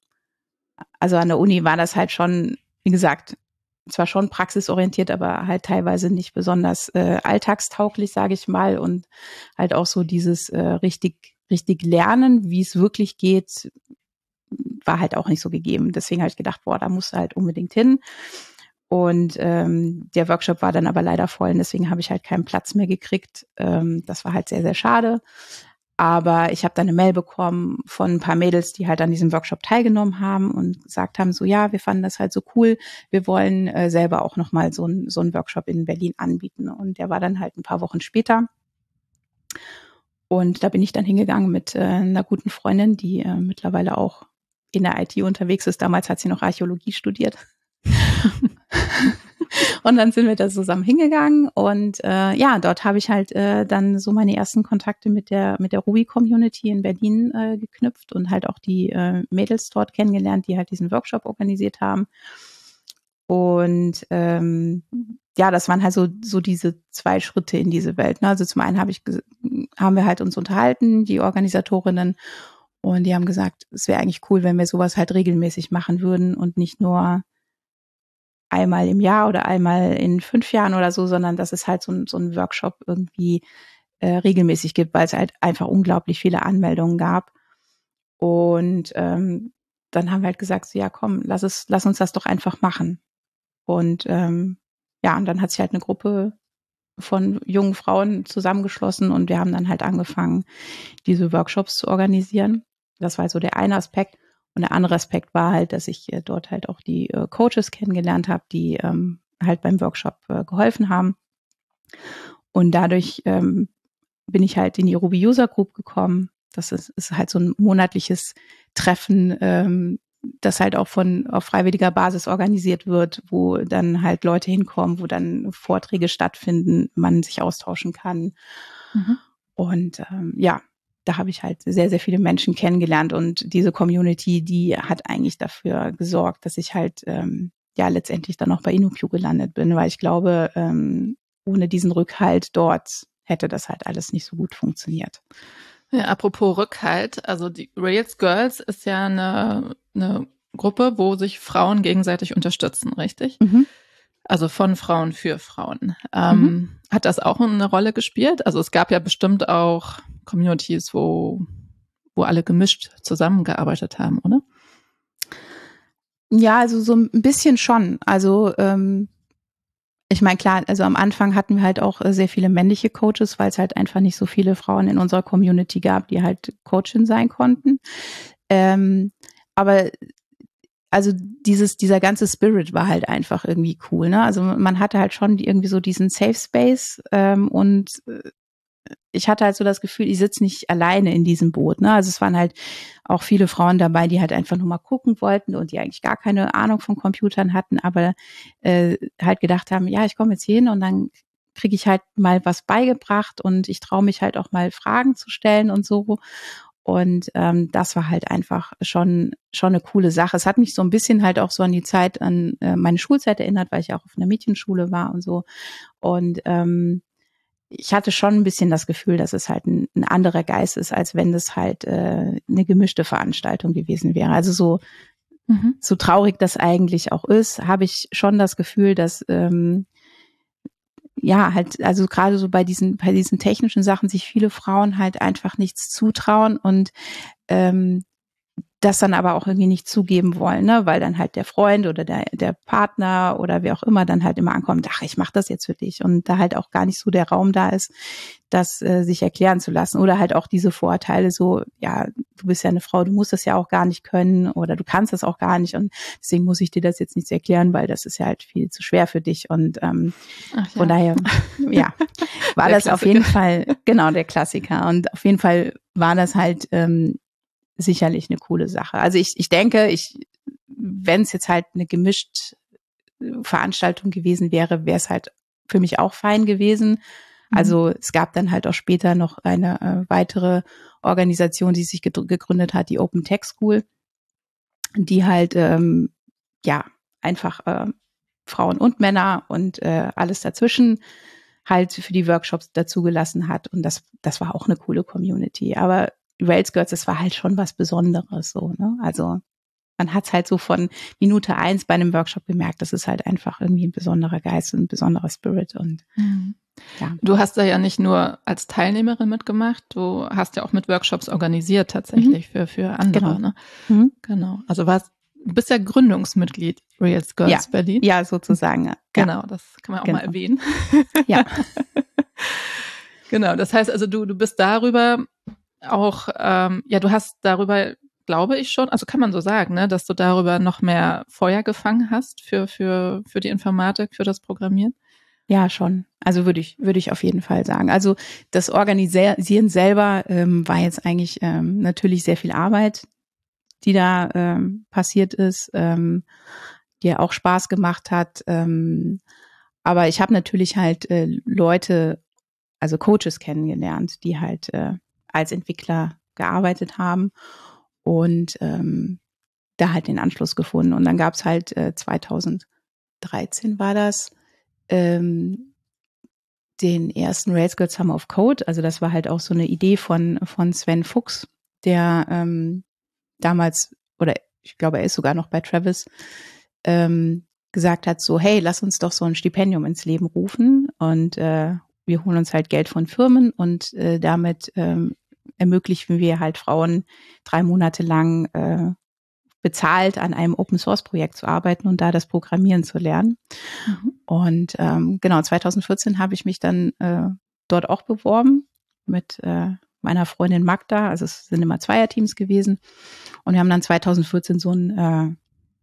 also an der Uni war das halt schon, wie gesagt, zwar schon praxisorientiert, aber halt teilweise nicht besonders äh, alltagstauglich, sage ich mal, und halt auch so dieses äh, richtig richtig lernen, wie es wirklich geht, war halt auch nicht so gegeben. Deswegen habe ich gedacht, boah, da musst du halt unbedingt hin. Und ähm, der Workshop war dann aber leider voll und deswegen habe ich halt keinen Platz mehr gekriegt. Ähm, das war halt sehr, sehr schade. Aber ich habe dann eine Mail bekommen von ein paar Mädels, die halt an diesem Workshop teilgenommen haben und gesagt haben, so ja, wir fanden das halt so cool, wir wollen äh, selber auch nochmal so, ein, so einen Workshop in Berlin anbieten. Und der war dann halt ein paar Wochen später. Und da bin ich dann hingegangen mit äh, einer guten Freundin, die äh, mittlerweile auch in der IT unterwegs ist. Damals hat sie noch Archäologie studiert. Und dann sind wir da zusammen hingegangen und äh, ja, dort habe ich halt äh, dann so meine ersten Kontakte mit der mit der Ruby Community in Berlin äh, geknüpft und halt auch die äh, Mädels dort kennengelernt, die halt diesen Workshop organisiert haben. Und ähm, ja, das waren halt so, so diese zwei Schritte in diese Welt. Ne? Also zum einen habe ich haben wir halt uns unterhalten, die Organisatorinnen, und die haben gesagt, es wäre eigentlich cool, wenn wir sowas halt regelmäßig machen würden und nicht nur einmal im Jahr oder einmal in fünf Jahren oder so, sondern dass es halt so, so ein Workshop irgendwie äh, regelmäßig gibt, weil es halt einfach unglaublich viele Anmeldungen gab. Und ähm, dann haben wir halt gesagt, so, ja komm, lass es, lass uns das doch einfach machen. Und ähm, ja, und dann hat sich halt eine Gruppe von jungen Frauen zusammengeschlossen und wir haben dann halt angefangen, diese Workshops zu organisieren. Das war so der eine Aspekt. Und der andere Aspekt war halt, dass ich äh, dort halt auch die äh, Coaches kennengelernt habe, die ähm, halt beim Workshop äh, geholfen haben. Und dadurch ähm, bin ich halt in die Ruby User Group gekommen. Das ist, ist halt so ein monatliches Treffen, ähm, das halt auch von auf freiwilliger Basis organisiert wird, wo dann halt Leute hinkommen, wo dann Vorträge stattfinden, man sich austauschen kann. Mhm. Und ähm, ja, da habe ich halt sehr, sehr viele Menschen kennengelernt und diese Community, die hat eigentlich dafür gesorgt, dass ich halt ähm, ja letztendlich dann auch bei InnoQ gelandet bin, weil ich glaube, ähm, ohne diesen Rückhalt dort hätte das halt alles nicht so gut funktioniert. Ja, apropos Rückhalt, also die Rails Girls ist ja eine, eine Gruppe, wo sich Frauen gegenseitig unterstützen, richtig? Mhm. Also von Frauen für Frauen. Ähm, mhm. Hat das auch eine Rolle gespielt? Also es gab ja bestimmt auch Communities, wo, wo alle gemischt zusammengearbeitet haben, oder? Ja, also so ein bisschen schon. Also ähm, ich meine, klar, also am Anfang hatten wir halt auch äh, sehr viele männliche Coaches, weil es halt einfach nicht so viele Frauen in unserer Community gab, die halt Coachin sein konnten. Ähm, aber also dieses, dieser ganze Spirit war halt einfach irgendwie cool, ne? Also man hatte halt schon irgendwie so diesen Safe Space ähm, und äh, ich hatte halt so das Gefühl, ich sitze nicht alleine in diesem Boot. Ne? Also es waren halt auch viele Frauen dabei, die halt einfach nur mal gucken wollten und die eigentlich gar keine Ahnung von Computern hatten, aber äh, halt gedacht haben, ja, ich komme jetzt hier hin und dann kriege ich halt mal was beigebracht und ich traue mich halt auch mal Fragen zu stellen und so. Und ähm, das war halt einfach schon schon eine coole Sache. Es hat mich so ein bisschen halt auch so an die Zeit an äh, meine Schulzeit erinnert, weil ich auch auf einer Mädchenschule war und so. Und ähm, ich hatte schon ein bisschen das Gefühl, dass es halt ein, ein anderer Geist ist, als wenn das halt äh, eine gemischte Veranstaltung gewesen wäre. Also so, mhm. so traurig das eigentlich auch ist, habe ich schon das Gefühl, dass ähm, ja, halt, also gerade so bei diesen, bei diesen technischen Sachen sich viele Frauen halt einfach nichts zutrauen und ähm, das dann aber auch irgendwie nicht zugeben wollen, ne? weil dann halt der Freund oder der, der Partner oder wer auch immer dann halt immer ankommt, ach, ich mache das jetzt für dich und da halt auch gar nicht so der Raum da ist, das äh, sich erklären zu lassen oder halt auch diese Vorteile so, ja, du bist ja eine Frau, du musst das ja auch gar nicht können oder du kannst das auch gar nicht und deswegen muss ich dir das jetzt nicht erklären, weil das ist ja halt viel zu schwer für dich und ähm, ja. von daher, ja, war der das Klassiker. auf jeden Fall, genau, der Klassiker und auf jeden Fall war das halt ähm, sicherlich eine coole Sache. Also ich, ich denke, ich, wenn es jetzt halt eine gemischt äh, Veranstaltung gewesen wäre, wäre es halt für mich auch fein gewesen. Mhm. Also es gab dann halt auch später noch eine äh, weitere Organisation, die sich gegründet hat, die Open Tech School, die halt ähm, ja einfach äh, Frauen und Männer und äh, alles dazwischen halt für die Workshops dazugelassen hat. Und das, das war auch eine coole Community. Aber Rails Girls, das war halt schon was Besonderes so, ne? Also man hat halt so von Minute eins bei einem Workshop gemerkt, das ist halt einfach irgendwie ein besonderer Geist und ein besonderer Spirit und mhm. ja. Du hast da ja nicht nur als Teilnehmerin mitgemacht, du hast ja auch mit Workshops organisiert tatsächlich mhm. für, für andere, genau. ne? Mhm. Genau. Also warst Du bist ja Gründungsmitglied Reals Girls ja. Berlin. Ja, sozusagen. Genau, das kann man auch genau. mal erwähnen. Ja. genau, das heißt also, du, du bist darüber auch, ähm, ja, du hast darüber, glaube ich schon, also kann man so sagen, ne, dass du darüber noch mehr Feuer gefangen hast für, für, für die Informatik, für das Programmieren? Ja, schon. Also würde ich, würde ich auf jeden Fall sagen. Also das Organisieren selber ähm, war jetzt eigentlich ähm, natürlich sehr viel Arbeit, die da ähm, passiert ist, ähm, die auch Spaß gemacht hat. Ähm, aber ich habe natürlich halt äh, Leute, also Coaches kennengelernt, die halt äh, als Entwickler gearbeitet haben und ähm, da halt den Anschluss gefunden. Und dann gab es halt äh, 2013 war das ähm, den ersten Rails Girls Summer of Code. Also das war halt auch so eine Idee von von Sven Fuchs, der ähm, damals oder ich glaube er ist sogar noch bei Travis ähm, gesagt hat so hey lass uns doch so ein Stipendium ins Leben rufen und äh, wir holen uns halt Geld von Firmen und äh, damit ähm, ermöglichen wir halt Frauen drei Monate lang äh, bezahlt an einem Open Source Projekt zu arbeiten und da das Programmieren zu lernen. Mhm. Und ähm, genau, 2014 habe ich mich dann äh, dort auch beworben mit äh, meiner Freundin Magda. Also es sind immer Zweierteams gewesen. Und wir haben dann 2014 so ein äh,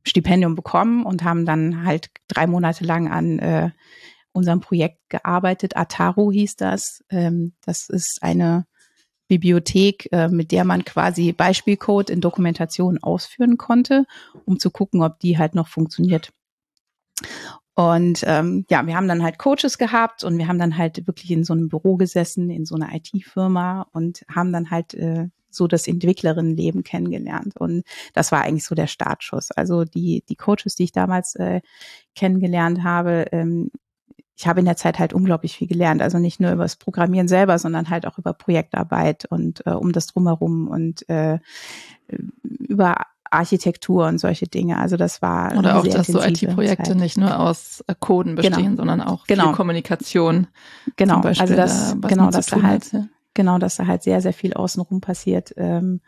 Stipendium bekommen und haben dann halt drei Monate lang an äh, unserem Projekt gearbeitet. Ataro hieß das. Ähm, das ist eine Bibliothek, äh, mit der man quasi Beispielcode in Dokumentation ausführen konnte, um zu gucken, ob die halt noch funktioniert. Und ähm, ja, wir haben dann halt Coaches gehabt und wir haben dann halt wirklich in so einem Büro gesessen, in so einer IT-Firma und haben dann halt äh, so das Entwicklerinnenleben kennengelernt. Und das war eigentlich so der Startschuss. Also die, die Coaches, die ich damals äh, kennengelernt habe, ähm, ich habe in der Zeit halt unglaublich viel gelernt. Also nicht nur über das Programmieren selber, sondern halt auch über Projektarbeit und äh, um das drumherum und äh, über Architektur und solche Dinge. Also das war oder auch, dass so IT-Projekte nicht nur aus äh, Coden bestehen, genau. sondern auch genau. viel Kommunikation. Genau, Beispiel, also das da, genau, dass da halt hat. genau, dass da halt sehr sehr viel außenrum passiert. Ähm,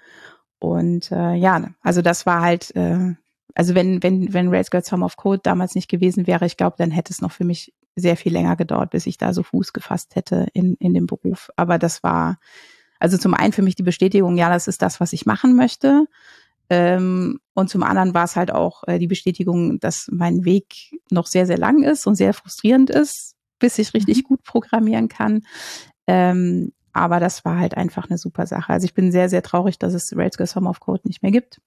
und äh, ja, also das war halt äh, also wenn, wenn, wenn Rails Girls Home of Code damals nicht gewesen wäre, ich glaube, dann hätte es noch für mich sehr viel länger gedauert, bis ich da so Fuß gefasst hätte in, in dem Beruf. Aber das war, also zum einen für mich die Bestätigung, ja, das ist das, was ich machen möchte. Ähm, und zum anderen war es halt auch äh, die Bestätigung, dass mein Weg noch sehr, sehr lang ist und sehr frustrierend ist, bis ich richtig mhm. gut programmieren kann. Ähm, aber das war halt einfach eine super Sache. Also ich bin sehr, sehr traurig, dass es Rails Girls Home of Code nicht mehr gibt.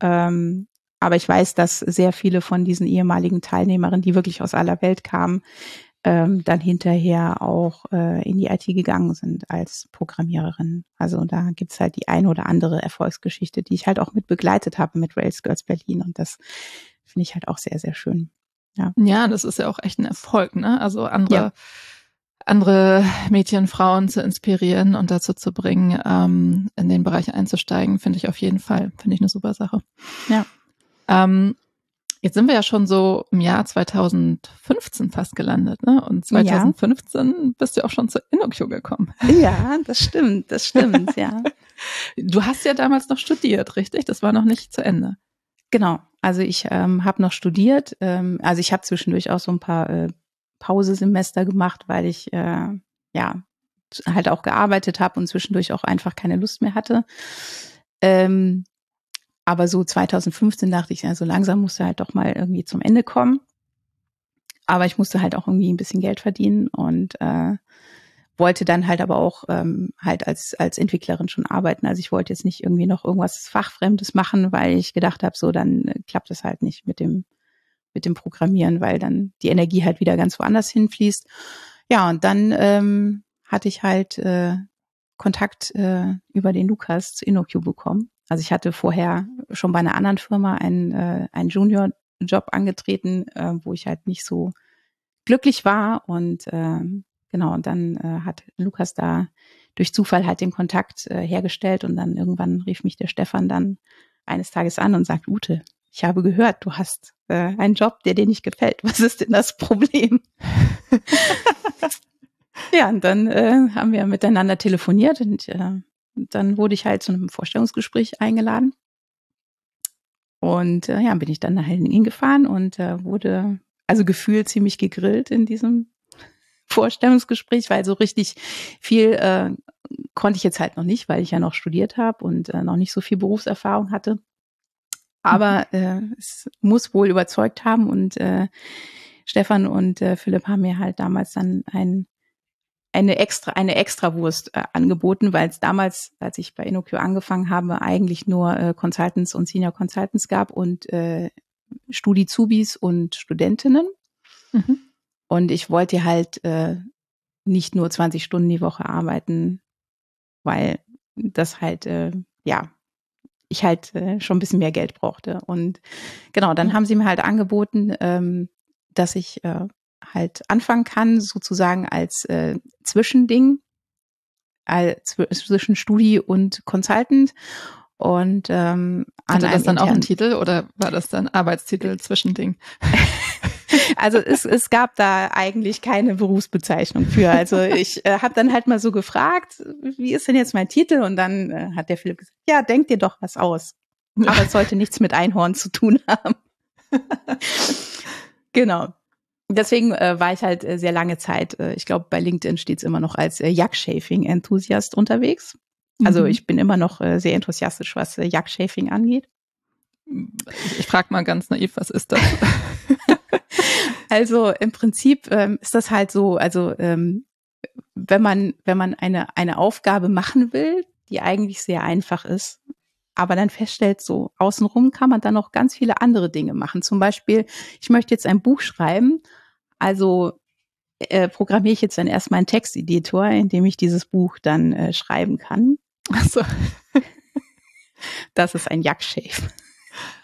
Ähm, aber ich weiß, dass sehr viele von diesen ehemaligen Teilnehmerinnen, die wirklich aus aller Welt kamen, ähm, dann hinterher auch äh, in die IT gegangen sind als Programmiererin. Also da gibt's halt die eine oder andere Erfolgsgeschichte, die ich halt auch mit begleitet habe mit Rails Girls Berlin. Und das finde ich halt auch sehr, sehr schön. Ja. ja, das ist ja auch echt ein Erfolg, ne? Also andere, ja. andere Mädchen, Frauen zu inspirieren und dazu zu bringen, ähm, in den Bereich einzusteigen, finde ich auf jeden Fall, finde ich eine super Sache. Ja. Ähm, jetzt sind wir ja schon so im Jahr 2015 fast gelandet, ne? Und 2015 ja. bist du auch schon zur InnoQ gekommen. Ja, das stimmt, das stimmt, ja. Du hast ja damals noch studiert, richtig? Das war noch nicht zu Ende. Genau. Also ich ähm, habe noch studiert. Ähm, also ich habe zwischendurch auch so ein paar äh, Pausesemester gemacht, weil ich äh, ja halt auch gearbeitet habe und zwischendurch auch einfach keine Lust mehr hatte. Ähm, aber so 2015 dachte ich, ja, so langsam musste halt doch mal irgendwie zum Ende kommen. Aber ich musste halt auch irgendwie ein bisschen Geld verdienen und äh, wollte dann halt aber auch ähm, halt als als Entwicklerin schon arbeiten. Also ich wollte jetzt nicht irgendwie noch irgendwas fachfremdes machen, weil ich gedacht habe, so dann äh, klappt es halt nicht mit dem mit dem Programmieren, weil dann die Energie halt wieder ganz woanders hinfließt. Ja, und dann ähm, hatte ich halt äh, Kontakt äh, über den Lukas zu InnoQ bekommen also ich hatte vorher schon bei einer anderen Firma einen, äh, einen Junior Job angetreten, äh, wo ich halt nicht so glücklich war und äh, genau, und dann äh, hat Lukas da durch Zufall halt den Kontakt äh, hergestellt und dann irgendwann rief mich der Stefan dann eines Tages an und sagt, Ute, ich habe gehört, du hast äh, einen Job, der dir nicht gefällt. Was ist denn das Problem? ja, und dann äh, haben wir miteinander telefoniert und äh, dann wurde ich halt zu einem Vorstellungsgespräch eingeladen. Und äh, ja, bin ich dann nach Hellen gefahren und äh, wurde also gefühlt ziemlich gegrillt in diesem Vorstellungsgespräch, weil so richtig viel äh, konnte ich jetzt halt noch nicht, weil ich ja noch studiert habe und äh, noch nicht so viel Berufserfahrung hatte. Aber mhm. äh, es muss wohl überzeugt haben und äh, Stefan und äh, Philipp haben mir halt damals dann ein eine extra eine Extrawurst äh, angeboten, weil es damals, als ich bei InnoQ angefangen habe, eigentlich nur äh, Consultants und Senior Consultants gab und äh, Studizubis und Studentinnen. Mhm. Und ich wollte halt äh, nicht nur 20 Stunden die Woche arbeiten, weil das halt, äh, ja, ich halt äh, schon ein bisschen mehr Geld brauchte. Und genau, dann mhm. haben sie mir halt angeboten, ähm, dass ich äh, halt anfangen kann, sozusagen als äh, Zwischending, als zwischen Studi und Consultant. Und ähm, hatte das dann auch einen Titel oder war das dann Arbeitstitel Zwischending? also es, es gab da eigentlich keine Berufsbezeichnung für. Also ich äh, habe dann halt mal so gefragt, wie ist denn jetzt mein Titel? Und dann äh, hat der Philipp gesagt, ja, denk dir doch was aus. Aber es sollte nichts mit Einhorn zu tun haben. genau deswegen äh, war ich halt äh, sehr lange Zeit, äh, ich glaube, bei LinkedIn steht es immer noch als äh, Jack-Shafing-Enthusiast unterwegs. Also mhm. ich bin immer noch äh, sehr enthusiastisch, was äh, Jack-Shafing angeht. Ich, ich frage mal ganz naiv, was ist das? also im Prinzip ähm, ist das halt so, also ähm, wenn man, wenn man eine, eine Aufgabe machen will, die eigentlich sehr einfach ist, aber dann feststellt, so außenrum kann man dann noch ganz viele andere Dinge machen. Zum Beispiel, ich möchte jetzt ein Buch schreiben, also äh, programmiere ich jetzt dann erstmal einen Texteditor, in dem ich dieses Buch dann äh, schreiben kann. Ach so. Das ist ein Jackshave.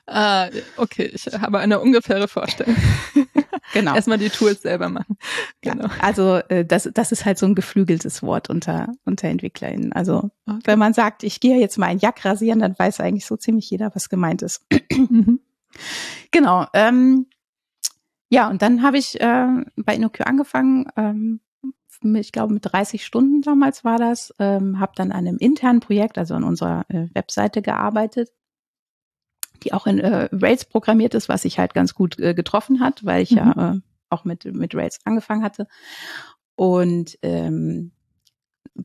Ah, okay, ich habe eine ungefähre Vorstellung. genau. Erstmal die Tools selber machen. Genau. Ja, also äh, das, das ist halt so ein geflügeltes Wort unter, unter EntwicklerInnen. Also okay. wenn man sagt, ich gehe jetzt mal ein Jack rasieren, dann weiß eigentlich so ziemlich jeder, was gemeint ist. Mhm. Genau. Ähm, ja, und dann habe ich äh, bei InnoQ angefangen. Ähm, ich glaube, mit 30 Stunden damals war das. Ähm, habe dann an einem internen Projekt, also an unserer äh, Webseite gearbeitet die auch in äh, Rails programmiert ist, was sich halt ganz gut äh, getroffen hat, weil ich mhm. ja äh, auch mit, mit Rails angefangen hatte. Und ähm,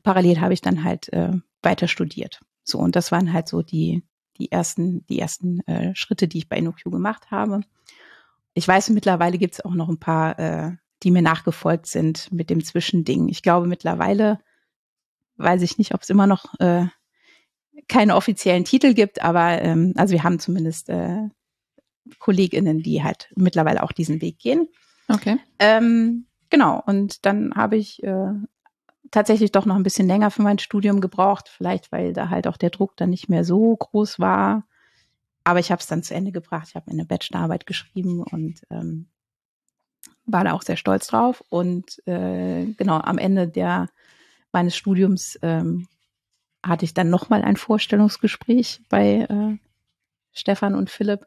parallel habe ich dann halt äh, weiter studiert. So, und das waren halt so die, die ersten, die ersten äh, Schritte, die ich bei InnoQ gemacht habe. Ich weiß, mittlerweile gibt es auch noch ein paar, äh, die mir nachgefolgt sind mit dem Zwischending. Ich glaube, mittlerweile weiß ich nicht, ob es immer noch äh, keine offiziellen Titel gibt, aber ähm, also wir haben zumindest äh, KollegInnen, die halt mittlerweile auch diesen Weg gehen. Okay. Ähm, genau, und dann habe ich äh, tatsächlich doch noch ein bisschen länger für mein Studium gebraucht, vielleicht weil da halt auch der Druck dann nicht mehr so groß war. Aber ich habe es dann zu Ende gebracht. Ich habe eine Bachelorarbeit geschrieben und ähm, war da auch sehr stolz drauf. Und äh, genau am Ende der meines Studiums ähm, hatte ich dann nochmal ein Vorstellungsgespräch bei äh, Stefan und Philipp,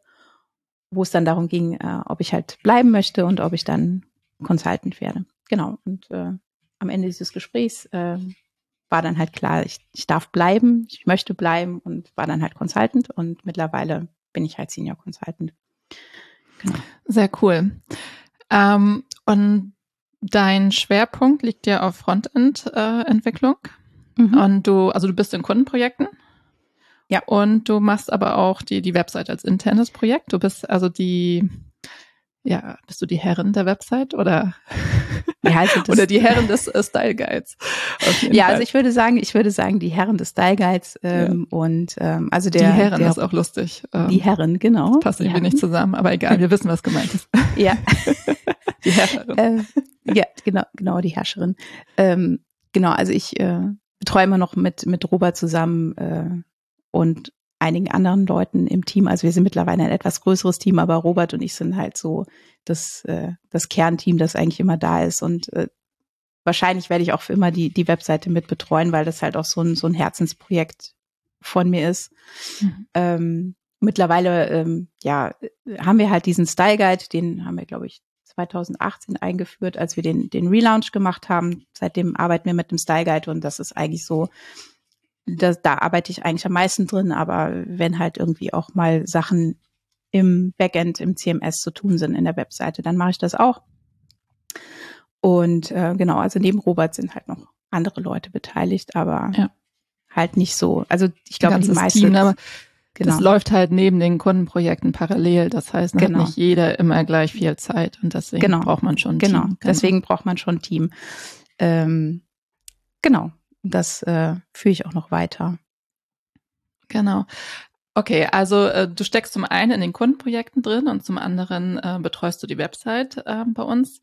wo es dann darum ging, äh, ob ich halt bleiben möchte und ob ich dann Consultant werde. Genau. Und äh, am Ende dieses Gesprächs äh, war dann halt klar, ich, ich darf bleiben, ich möchte bleiben und war dann halt Consultant und mittlerweile bin ich halt Senior Consultant. Genau. Sehr cool. Ähm, und dein Schwerpunkt liegt ja auf Frontend-Entwicklung. Äh, Mhm. Und du, also du bist in Kundenprojekten. Ja. Und du machst aber auch die, die Website als internes Projekt. Du bist also die, ja, bist du die Herrin der Website oder, ja, also oder die Herren des äh, Style Guides? Ja, Fall. also ich würde sagen, ich würde sagen, die Herren des Style Guides ähm, ja. und ähm, also der. Die Herren der, ist auch lustig. Ähm, die Herren, genau. passt irgendwie nicht zusammen, aber egal, wir wissen, was gemeint ist. Ja. die Herrin. Äh, ja, genau, genau, die Herrscherin. Ähm, genau, also ich äh, betreue immer noch mit, mit Robert zusammen äh, und einigen anderen Leuten im Team. Also wir sind mittlerweile ein etwas größeres Team, aber Robert und ich sind halt so das, äh, das Kernteam, das eigentlich immer da ist. Und äh, wahrscheinlich werde ich auch für immer die, die Webseite mit betreuen, weil das halt auch so ein, so ein Herzensprojekt von mir ist. Mhm. Ähm, mittlerweile, ähm, ja, haben wir halt diesen Style Guide, den haben wir, glaube ich, 2018 eingeführt, als wir den, den Relaunch gemacht haben. Seitdem arbeiten wir mit dem Style Guide und das ist eigentlich so, das, da arbeite ich eigentlich am meisten drin, aber wenn halt irgendwie auch mal Sachen im Backend, im CMS zu tun sind in der Webseite, dann mache ich das auch. Und äh, genau, also neben Robert sind halt noch andere Leute beteiligt, aber ja. halt nicht so. Also ich glaube, die meisten. Team, genau. Das läuft halt neben den Kundenprojekten parallel. Das heißt, genau. hat nicht jeder immer gleich viel Zeit und deswegen genau. braucht man schon ein genau. Team. Genau, deswegen braucht man schon ein Team. Ähm, genau, das äh, führe ich auch noch weiter. Genau. Okay, also äh, du steckst zum einen in den Kundenprojekten drin und zum anderen äh, betreust du die Website äh, bei uns.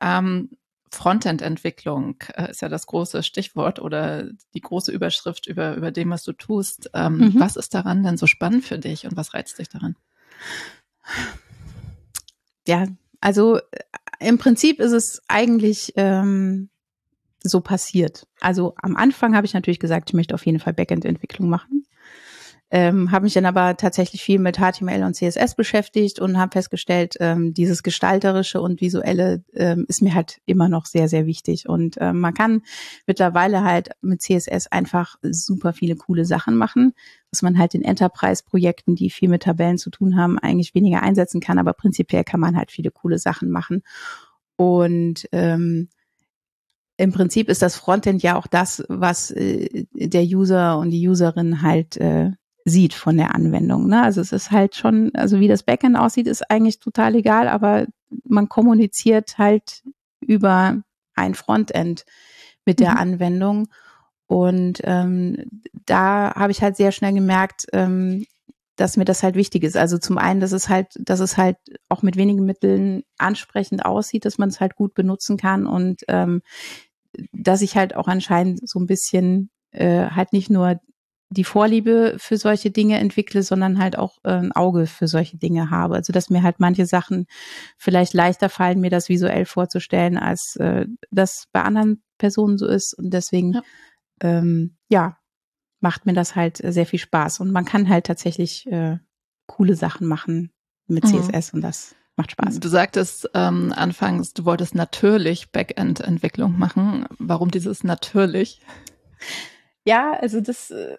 Ähm, Frontend-Entwicklung äh, ist ja das große Stichwort oder die große Überschrift über, über dem, was du tust. Ähm, mhm. Was ist daran denn so spannend für dich und was reizt dich daran? Ja, also äh, im Prinzip ist es eigentlich ähm, so passiert. Also am Anfang habe ich natürlich gesagt, ich möchte auf jeden Fall Backend-Entwicklung machen. Ähm, habe mich dann aber tatsächlich viel mit HTML und CSS beschäftigt und habe festgestellt, ähm, dieses gestalterische und visuelle ähm, ist mir halt immer noch sehr, sehr wichtig. Und ähm, man kann mittlerweile halt mit CSS einfach super viele coole Sachen machen, was man halt in Enterprise-Projekten, die viel mit Tabellen zu tun haben, eigentlich weniger einsetzen kann. Aber prinzipiell kann man halt viele coole Sachen machen. Und ähm, im Prinzip ist das Frontend ja auch das, was äh, der User und die Userin halt äh, sieht von der Anwendung. Ne? Also es ist halt schon, also wie das Backend aussieht, ist eigentlich total egal, aber man kommuniziert halt über ein Frontend mit der mhm. Anwendung. Und ähm, da habe ich halt sehr schnell gemerkt, ähm, dass mir das halt wichtig ist. Also zum einen, dass es halt, dass es halt auch mit wenigen Mitteln ansprechend aussieht, dass man es halt gut benutzen kann und ähm, dass ich halt auch anscheinend so ein bisschen äh, halt nicht nur die Vorliebe für solche Dinge entwickle, sondern halt auch äh, ein Auge für solche Dinge habe. Also dass mir halt manche Sachen vielleicht leichter fallen, mir das visuell vorzustellen, als äh, das bei anderen Personen so ist. Und deswegen, ja, ähm, ja macht mir das halt sehr viel Spaß. Und man kann halt tatsächlich äh, coole Sachen machen mit CSS mhm. und das macht Spaß. Du sagtest ähm, anfangs, du wolltest natürlich Backend-Entwicklung machen. Warum dieses natürlich? Ja, also das äh,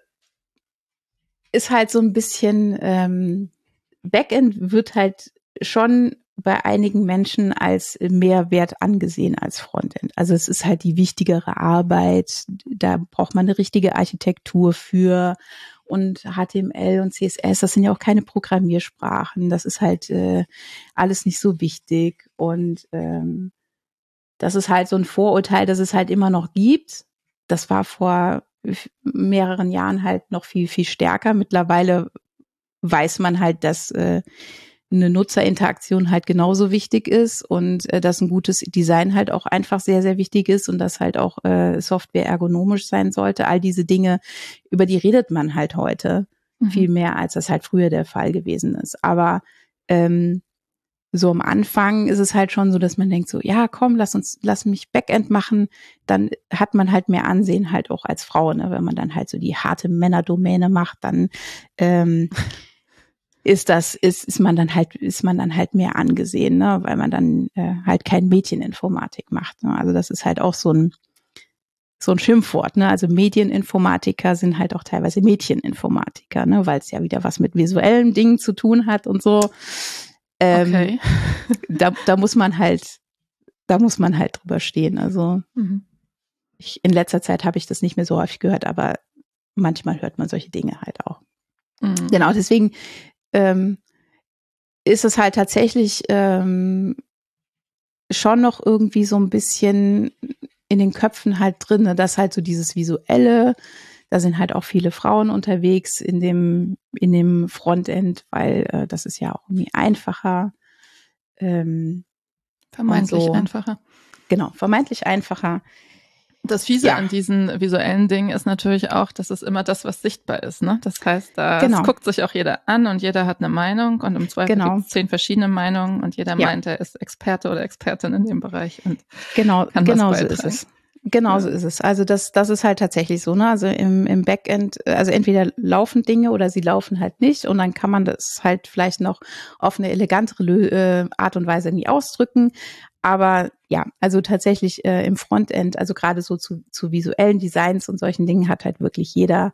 ist halt so ein bisschen, ähm, Backend wird halt schon bei einigen Menschen als Mehrwert angesehen als Frontend. Also es ist halt die wichtigere Arbeit. Da braucht man eine richtige Architektur für. Und HTML und CSS, das sind ja auch keine Programmiersprachen. Das ist halt äh, alles nicht so wichtig. Und ähm, das ist halt so ein Vorurteil, das es halt immer noch gibt. Das war vor mehreren Jahren halt noch viel, viel stärker. Mittlerweile weiß man halt, dass äh, eine Nutzerinteraktion halt genauso wichtig ist und äh, dass ein gutes Design halt auch einfach sehr, sehr wichtig ist und dass halt auch äh, Software ergonomisch sein sollte. All diese Dinge, über die redet man halt heute mhm. viel mehr, als das halt früher der Fall gewesen ist. Aber ähm, so am Anfang ist es halt schon so, dass man denkt so, ja, komm, lass uns, lass mich Backend machen. Dann hat man halt mehr Ansehen halt auch als Frau, ne? Wenn man dann halt so die harte Männerdomäne macht, dann ähm, ist das, ist, ist man dann halt, ist man dann halt mehr angesehen, ne? Weil man dann äh, halt kein Mädcheninformatik macht. Ne? Also das ist halt auch so ein so ein Schimpfwort, ne? Also Medieninformatiker sind halt auch teilweise Mädcheninformatiker, ne? Weil es ja wieder was mit visuellen Dingen zu tun hat und so. Ähm, okay. da, da muss man halt, da muss man halt drüber stehen. Also mhm. ich, in letzter Zeit habe ich das nicht mehr so häufig gehört, aber manchmal hört man solche Dinge halt auch. Mhm. Genau, deswegen ähm, ist es halt tatsächlich ähm, schon noch irgendwie so ein bisschen in den Köpfen halt drin, ne, dass halt so dieses visuelle, da sind halt auch viele Frauen unterwegs in dem, in dem Frontend, weil äh, das ist ja auch irgendwie einfacher. Ähm, vermeintlich so. einfacher. Genau, vermeintlich einfacher. Das Fiese ja. an diesen visuellen Dingen ist natürlich auch, dass es immer das, was sichtbar ist. Ne? Das heißt, da genau. guckt sich auch jeder an und jeder hat eine Meinung und im Zweifel genau. gibt es zehn verschiedene Meinungen und jeder ja. meint, er ist Experte oder Expertin in dem Bereich und genau, kann genau was so ist es. Genau so ist es. Also das, das ist halt tatsächlich so. Ne? Also im, im Backend, also entweder laufen Dinge oder sie laufen halt nicht und dann kann man das halt vielleicht noch auf eine elegantere äh, Art und Weise nie ausdrücken. Aber ja, also tatsächlich äh, im Frontend, also gerade so zu, zu visuellen Designs und solchen Dingen hat halt wirklich jeder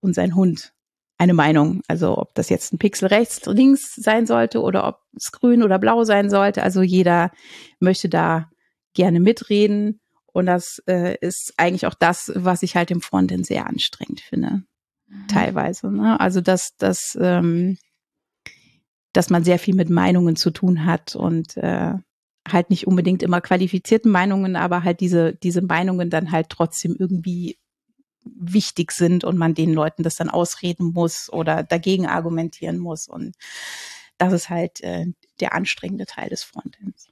und sein Hund eine Meinung. Also ob das jetzt ein Pixel rechts, links sein sollte oder ob es grün oder blau sein sollte. Also jeder möchte da gerne mitreden. Und das äh, ist eigentlich auch das, was ich halt im Frontend sehr anstrengend finde. Mhm. Teilweise. Ne? Also dass, dass, ähm, dass man sehr viel mit Meinungen zu tun hat und äh, halt nicht unbedingt immer qualifizierten Meinungen, aber halt diese, diese Meinungen dann halt trotzdem irgendwie wichtig sind und man den Leuten das dann ausreden muss oder dagegen argumentieren muss. Und das ist halt äh, der anstrengende Teil des Frontends.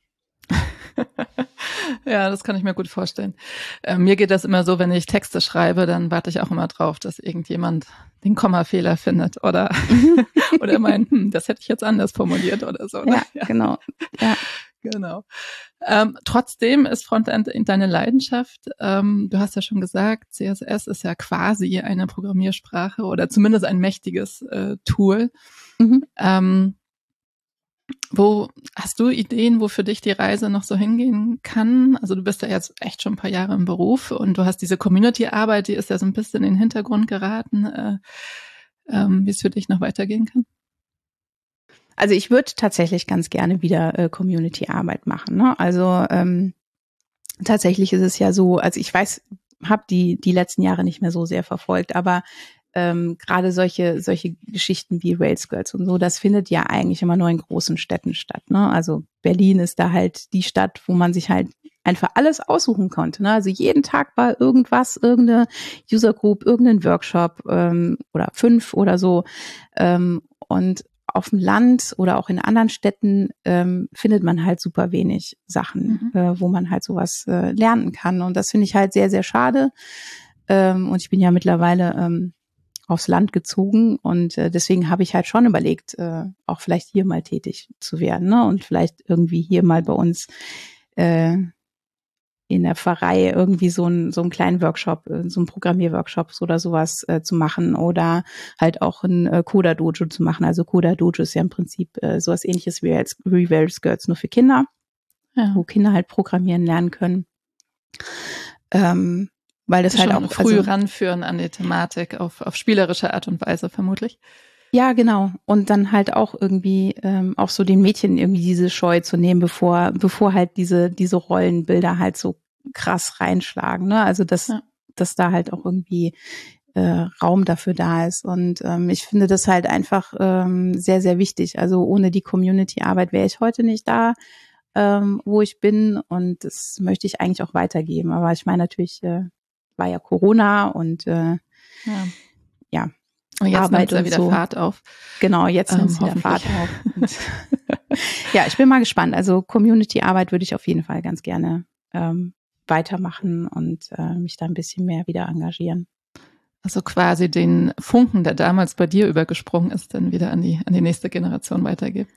ja, das kann ich mir gut vorstellen. Äh, mir geht das immer so, wenn ich Texte schreibe, dann warte ich auch immer drauf, dass irgendjemand den Kommafehler findet oder, oder meint, hm, das hätte ich jetzt anders formuliert oder so. Ne? Ja, ja, genau. Ja. Genau. Ähm, trotzdem ist Frontend deine Leidenschaft. Ähm, du hast ja schon gesagt, CSS ist ja quasi eine Programmiersprache oder zumindest ein mächtiges äh, Tool. Mhm. Ähm, wo hast du Ideen, wo für dich die Reise noch so hingehen kann? Also du bist ja jetzt echt schon ein paar Jahre im Beruf und du hast diese Community-Arbeit, die ist ja so ein bisschen in den Hintergrund geraten, äh, ähm, wie es für dich noch weitergehen kann. Also ich würde tatsächlich ganz gerne wieder äh, Community-Arbeit machen. Ne? Also ähm, tatsächlich ist es ja so, also ich weiß, habe die die letzten Jahre nicht mehr so sehr verfolgt, aber ähm, gerade solche solche Geschichten wie Rails Girls und so, das findet ja eigentlich immer nur in großen Städten statt. Ne? Also Berlin ist da halt die Stadt, wo man sich halt einfach alles aussuchen konnte. Ne? Also jeden Tag war irgendwas, irgendeine User Group, irgendein Workshop ähm, oder fünf oder so. Ähm, und auf dem Land oder auch in anderen Städten ähm, findet man halt super wenig Sachen, mhm. äh, wo man halt sowas äh, lernen kann. Und das finde ich halt sehr, sehr schade. Ähm, und ich bin ja mittlerweile ähm, aufs Land gezogen und äh, deswegen habe ich halt schon überlegt, äh, auch vielleicht hier mal tätig zu werden ne? und vielleicht irgendwie hier mal bei uns äh, in der Pfarrei irgendwie so, ein, so einen kleinen Workshop, äh, so einen Programmierworkshop oder sowas äh, zu machen oder halt auch ein äh, Coda-Dojo zu machen. Also Coda-Dojo ist ja im Prinzip äh, sowas ähnliches wie als Revere Skirts nur für Kinder, ja. wo Kinder halt programmieren lernen können. Ähm, weil das, halt auch früh also, ranführen an die Thematik auf, auf spielerische Art und Weise vermutlich. Ja, genau. Und dann halt auch irgendwie ähm, auch so den Mädchen irgendwie diese Scheu zu nehmen, bevor, bevor halt diese, diese Rollenbilder halt so krass reinschlagen. Ne? Also dass, ja. dass da halt auch irgendwie äh, Raum dafür da ist. Und ähm, ich finde das halt einfach ähm, sehr, sehr wichtig. Also ohne die Community-Arbeit wäre ich heute nicht da, ähm, wo ich bin. Und das möchte ich eigentlich auch weitergeben. Aber ich meine natürlich, äh, war ja Corona und äh, ja. ja und jetzt Arbeit nimmt wieder so. Fahrt auf. Genau, jetzt nimmt es ähm, wieder Fahrt auf. ja, ich bin mal gespannt. Also Community-Arbeit würde ich auf jeden Fall ganz gerne ähm, weitermachen und äh, mich da ein bisschen mehr wieder engagieren. Also quasi den Funken, der damals bei dir übergesprungen ist, dann wieder an die, an die nächste Generation weitergeben.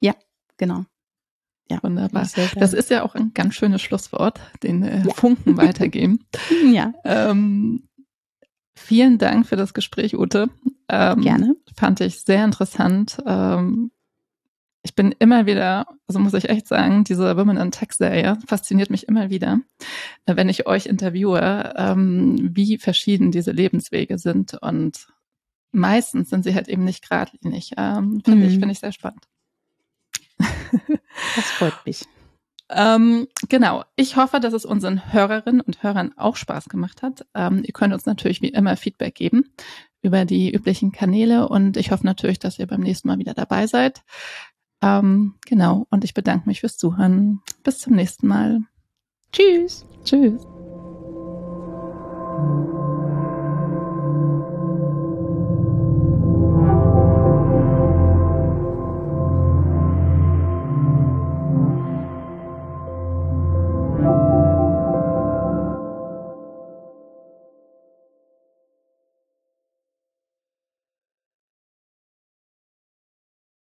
Ja, genau. Ja, wunderbar. Das ist ja auch ein ganz schönes Schlusswort, den äh, ja. Funken weitergeben. ja. Ähm, Vielen Dank für das Gespräch, Ute. Ähm, Gerne. Fand ich sehr interessant. Ähm, ich bin immer wieder, also muss ich echt sagen, diese Women in Tech Serie fasziniert mich immer wieder, äh, wenn ich euch interviewe, ähm, wie verschieden diese Lebenswege sind und meistens sind sie halt eben nicht geradlinig. Ähm, Finde mhm. ich, finde ich sehr spannend. Das freut mich. Ähm, genau. Ich hoffe, dass es unseren Hörerinnen und Hörern auch Spaß gemacht hat. Ähm, ihr könnt uns natürlich wie immer Feedback geben über die üblichen Kanäle und ich hoffe natürlich, dass ihr beim nächsten Mal wieder dabei seid. Ähm, genau. Und ich bedanke mich fürs Zuhören. Bis zum nächsten Mal. Tschüss. Tschüss.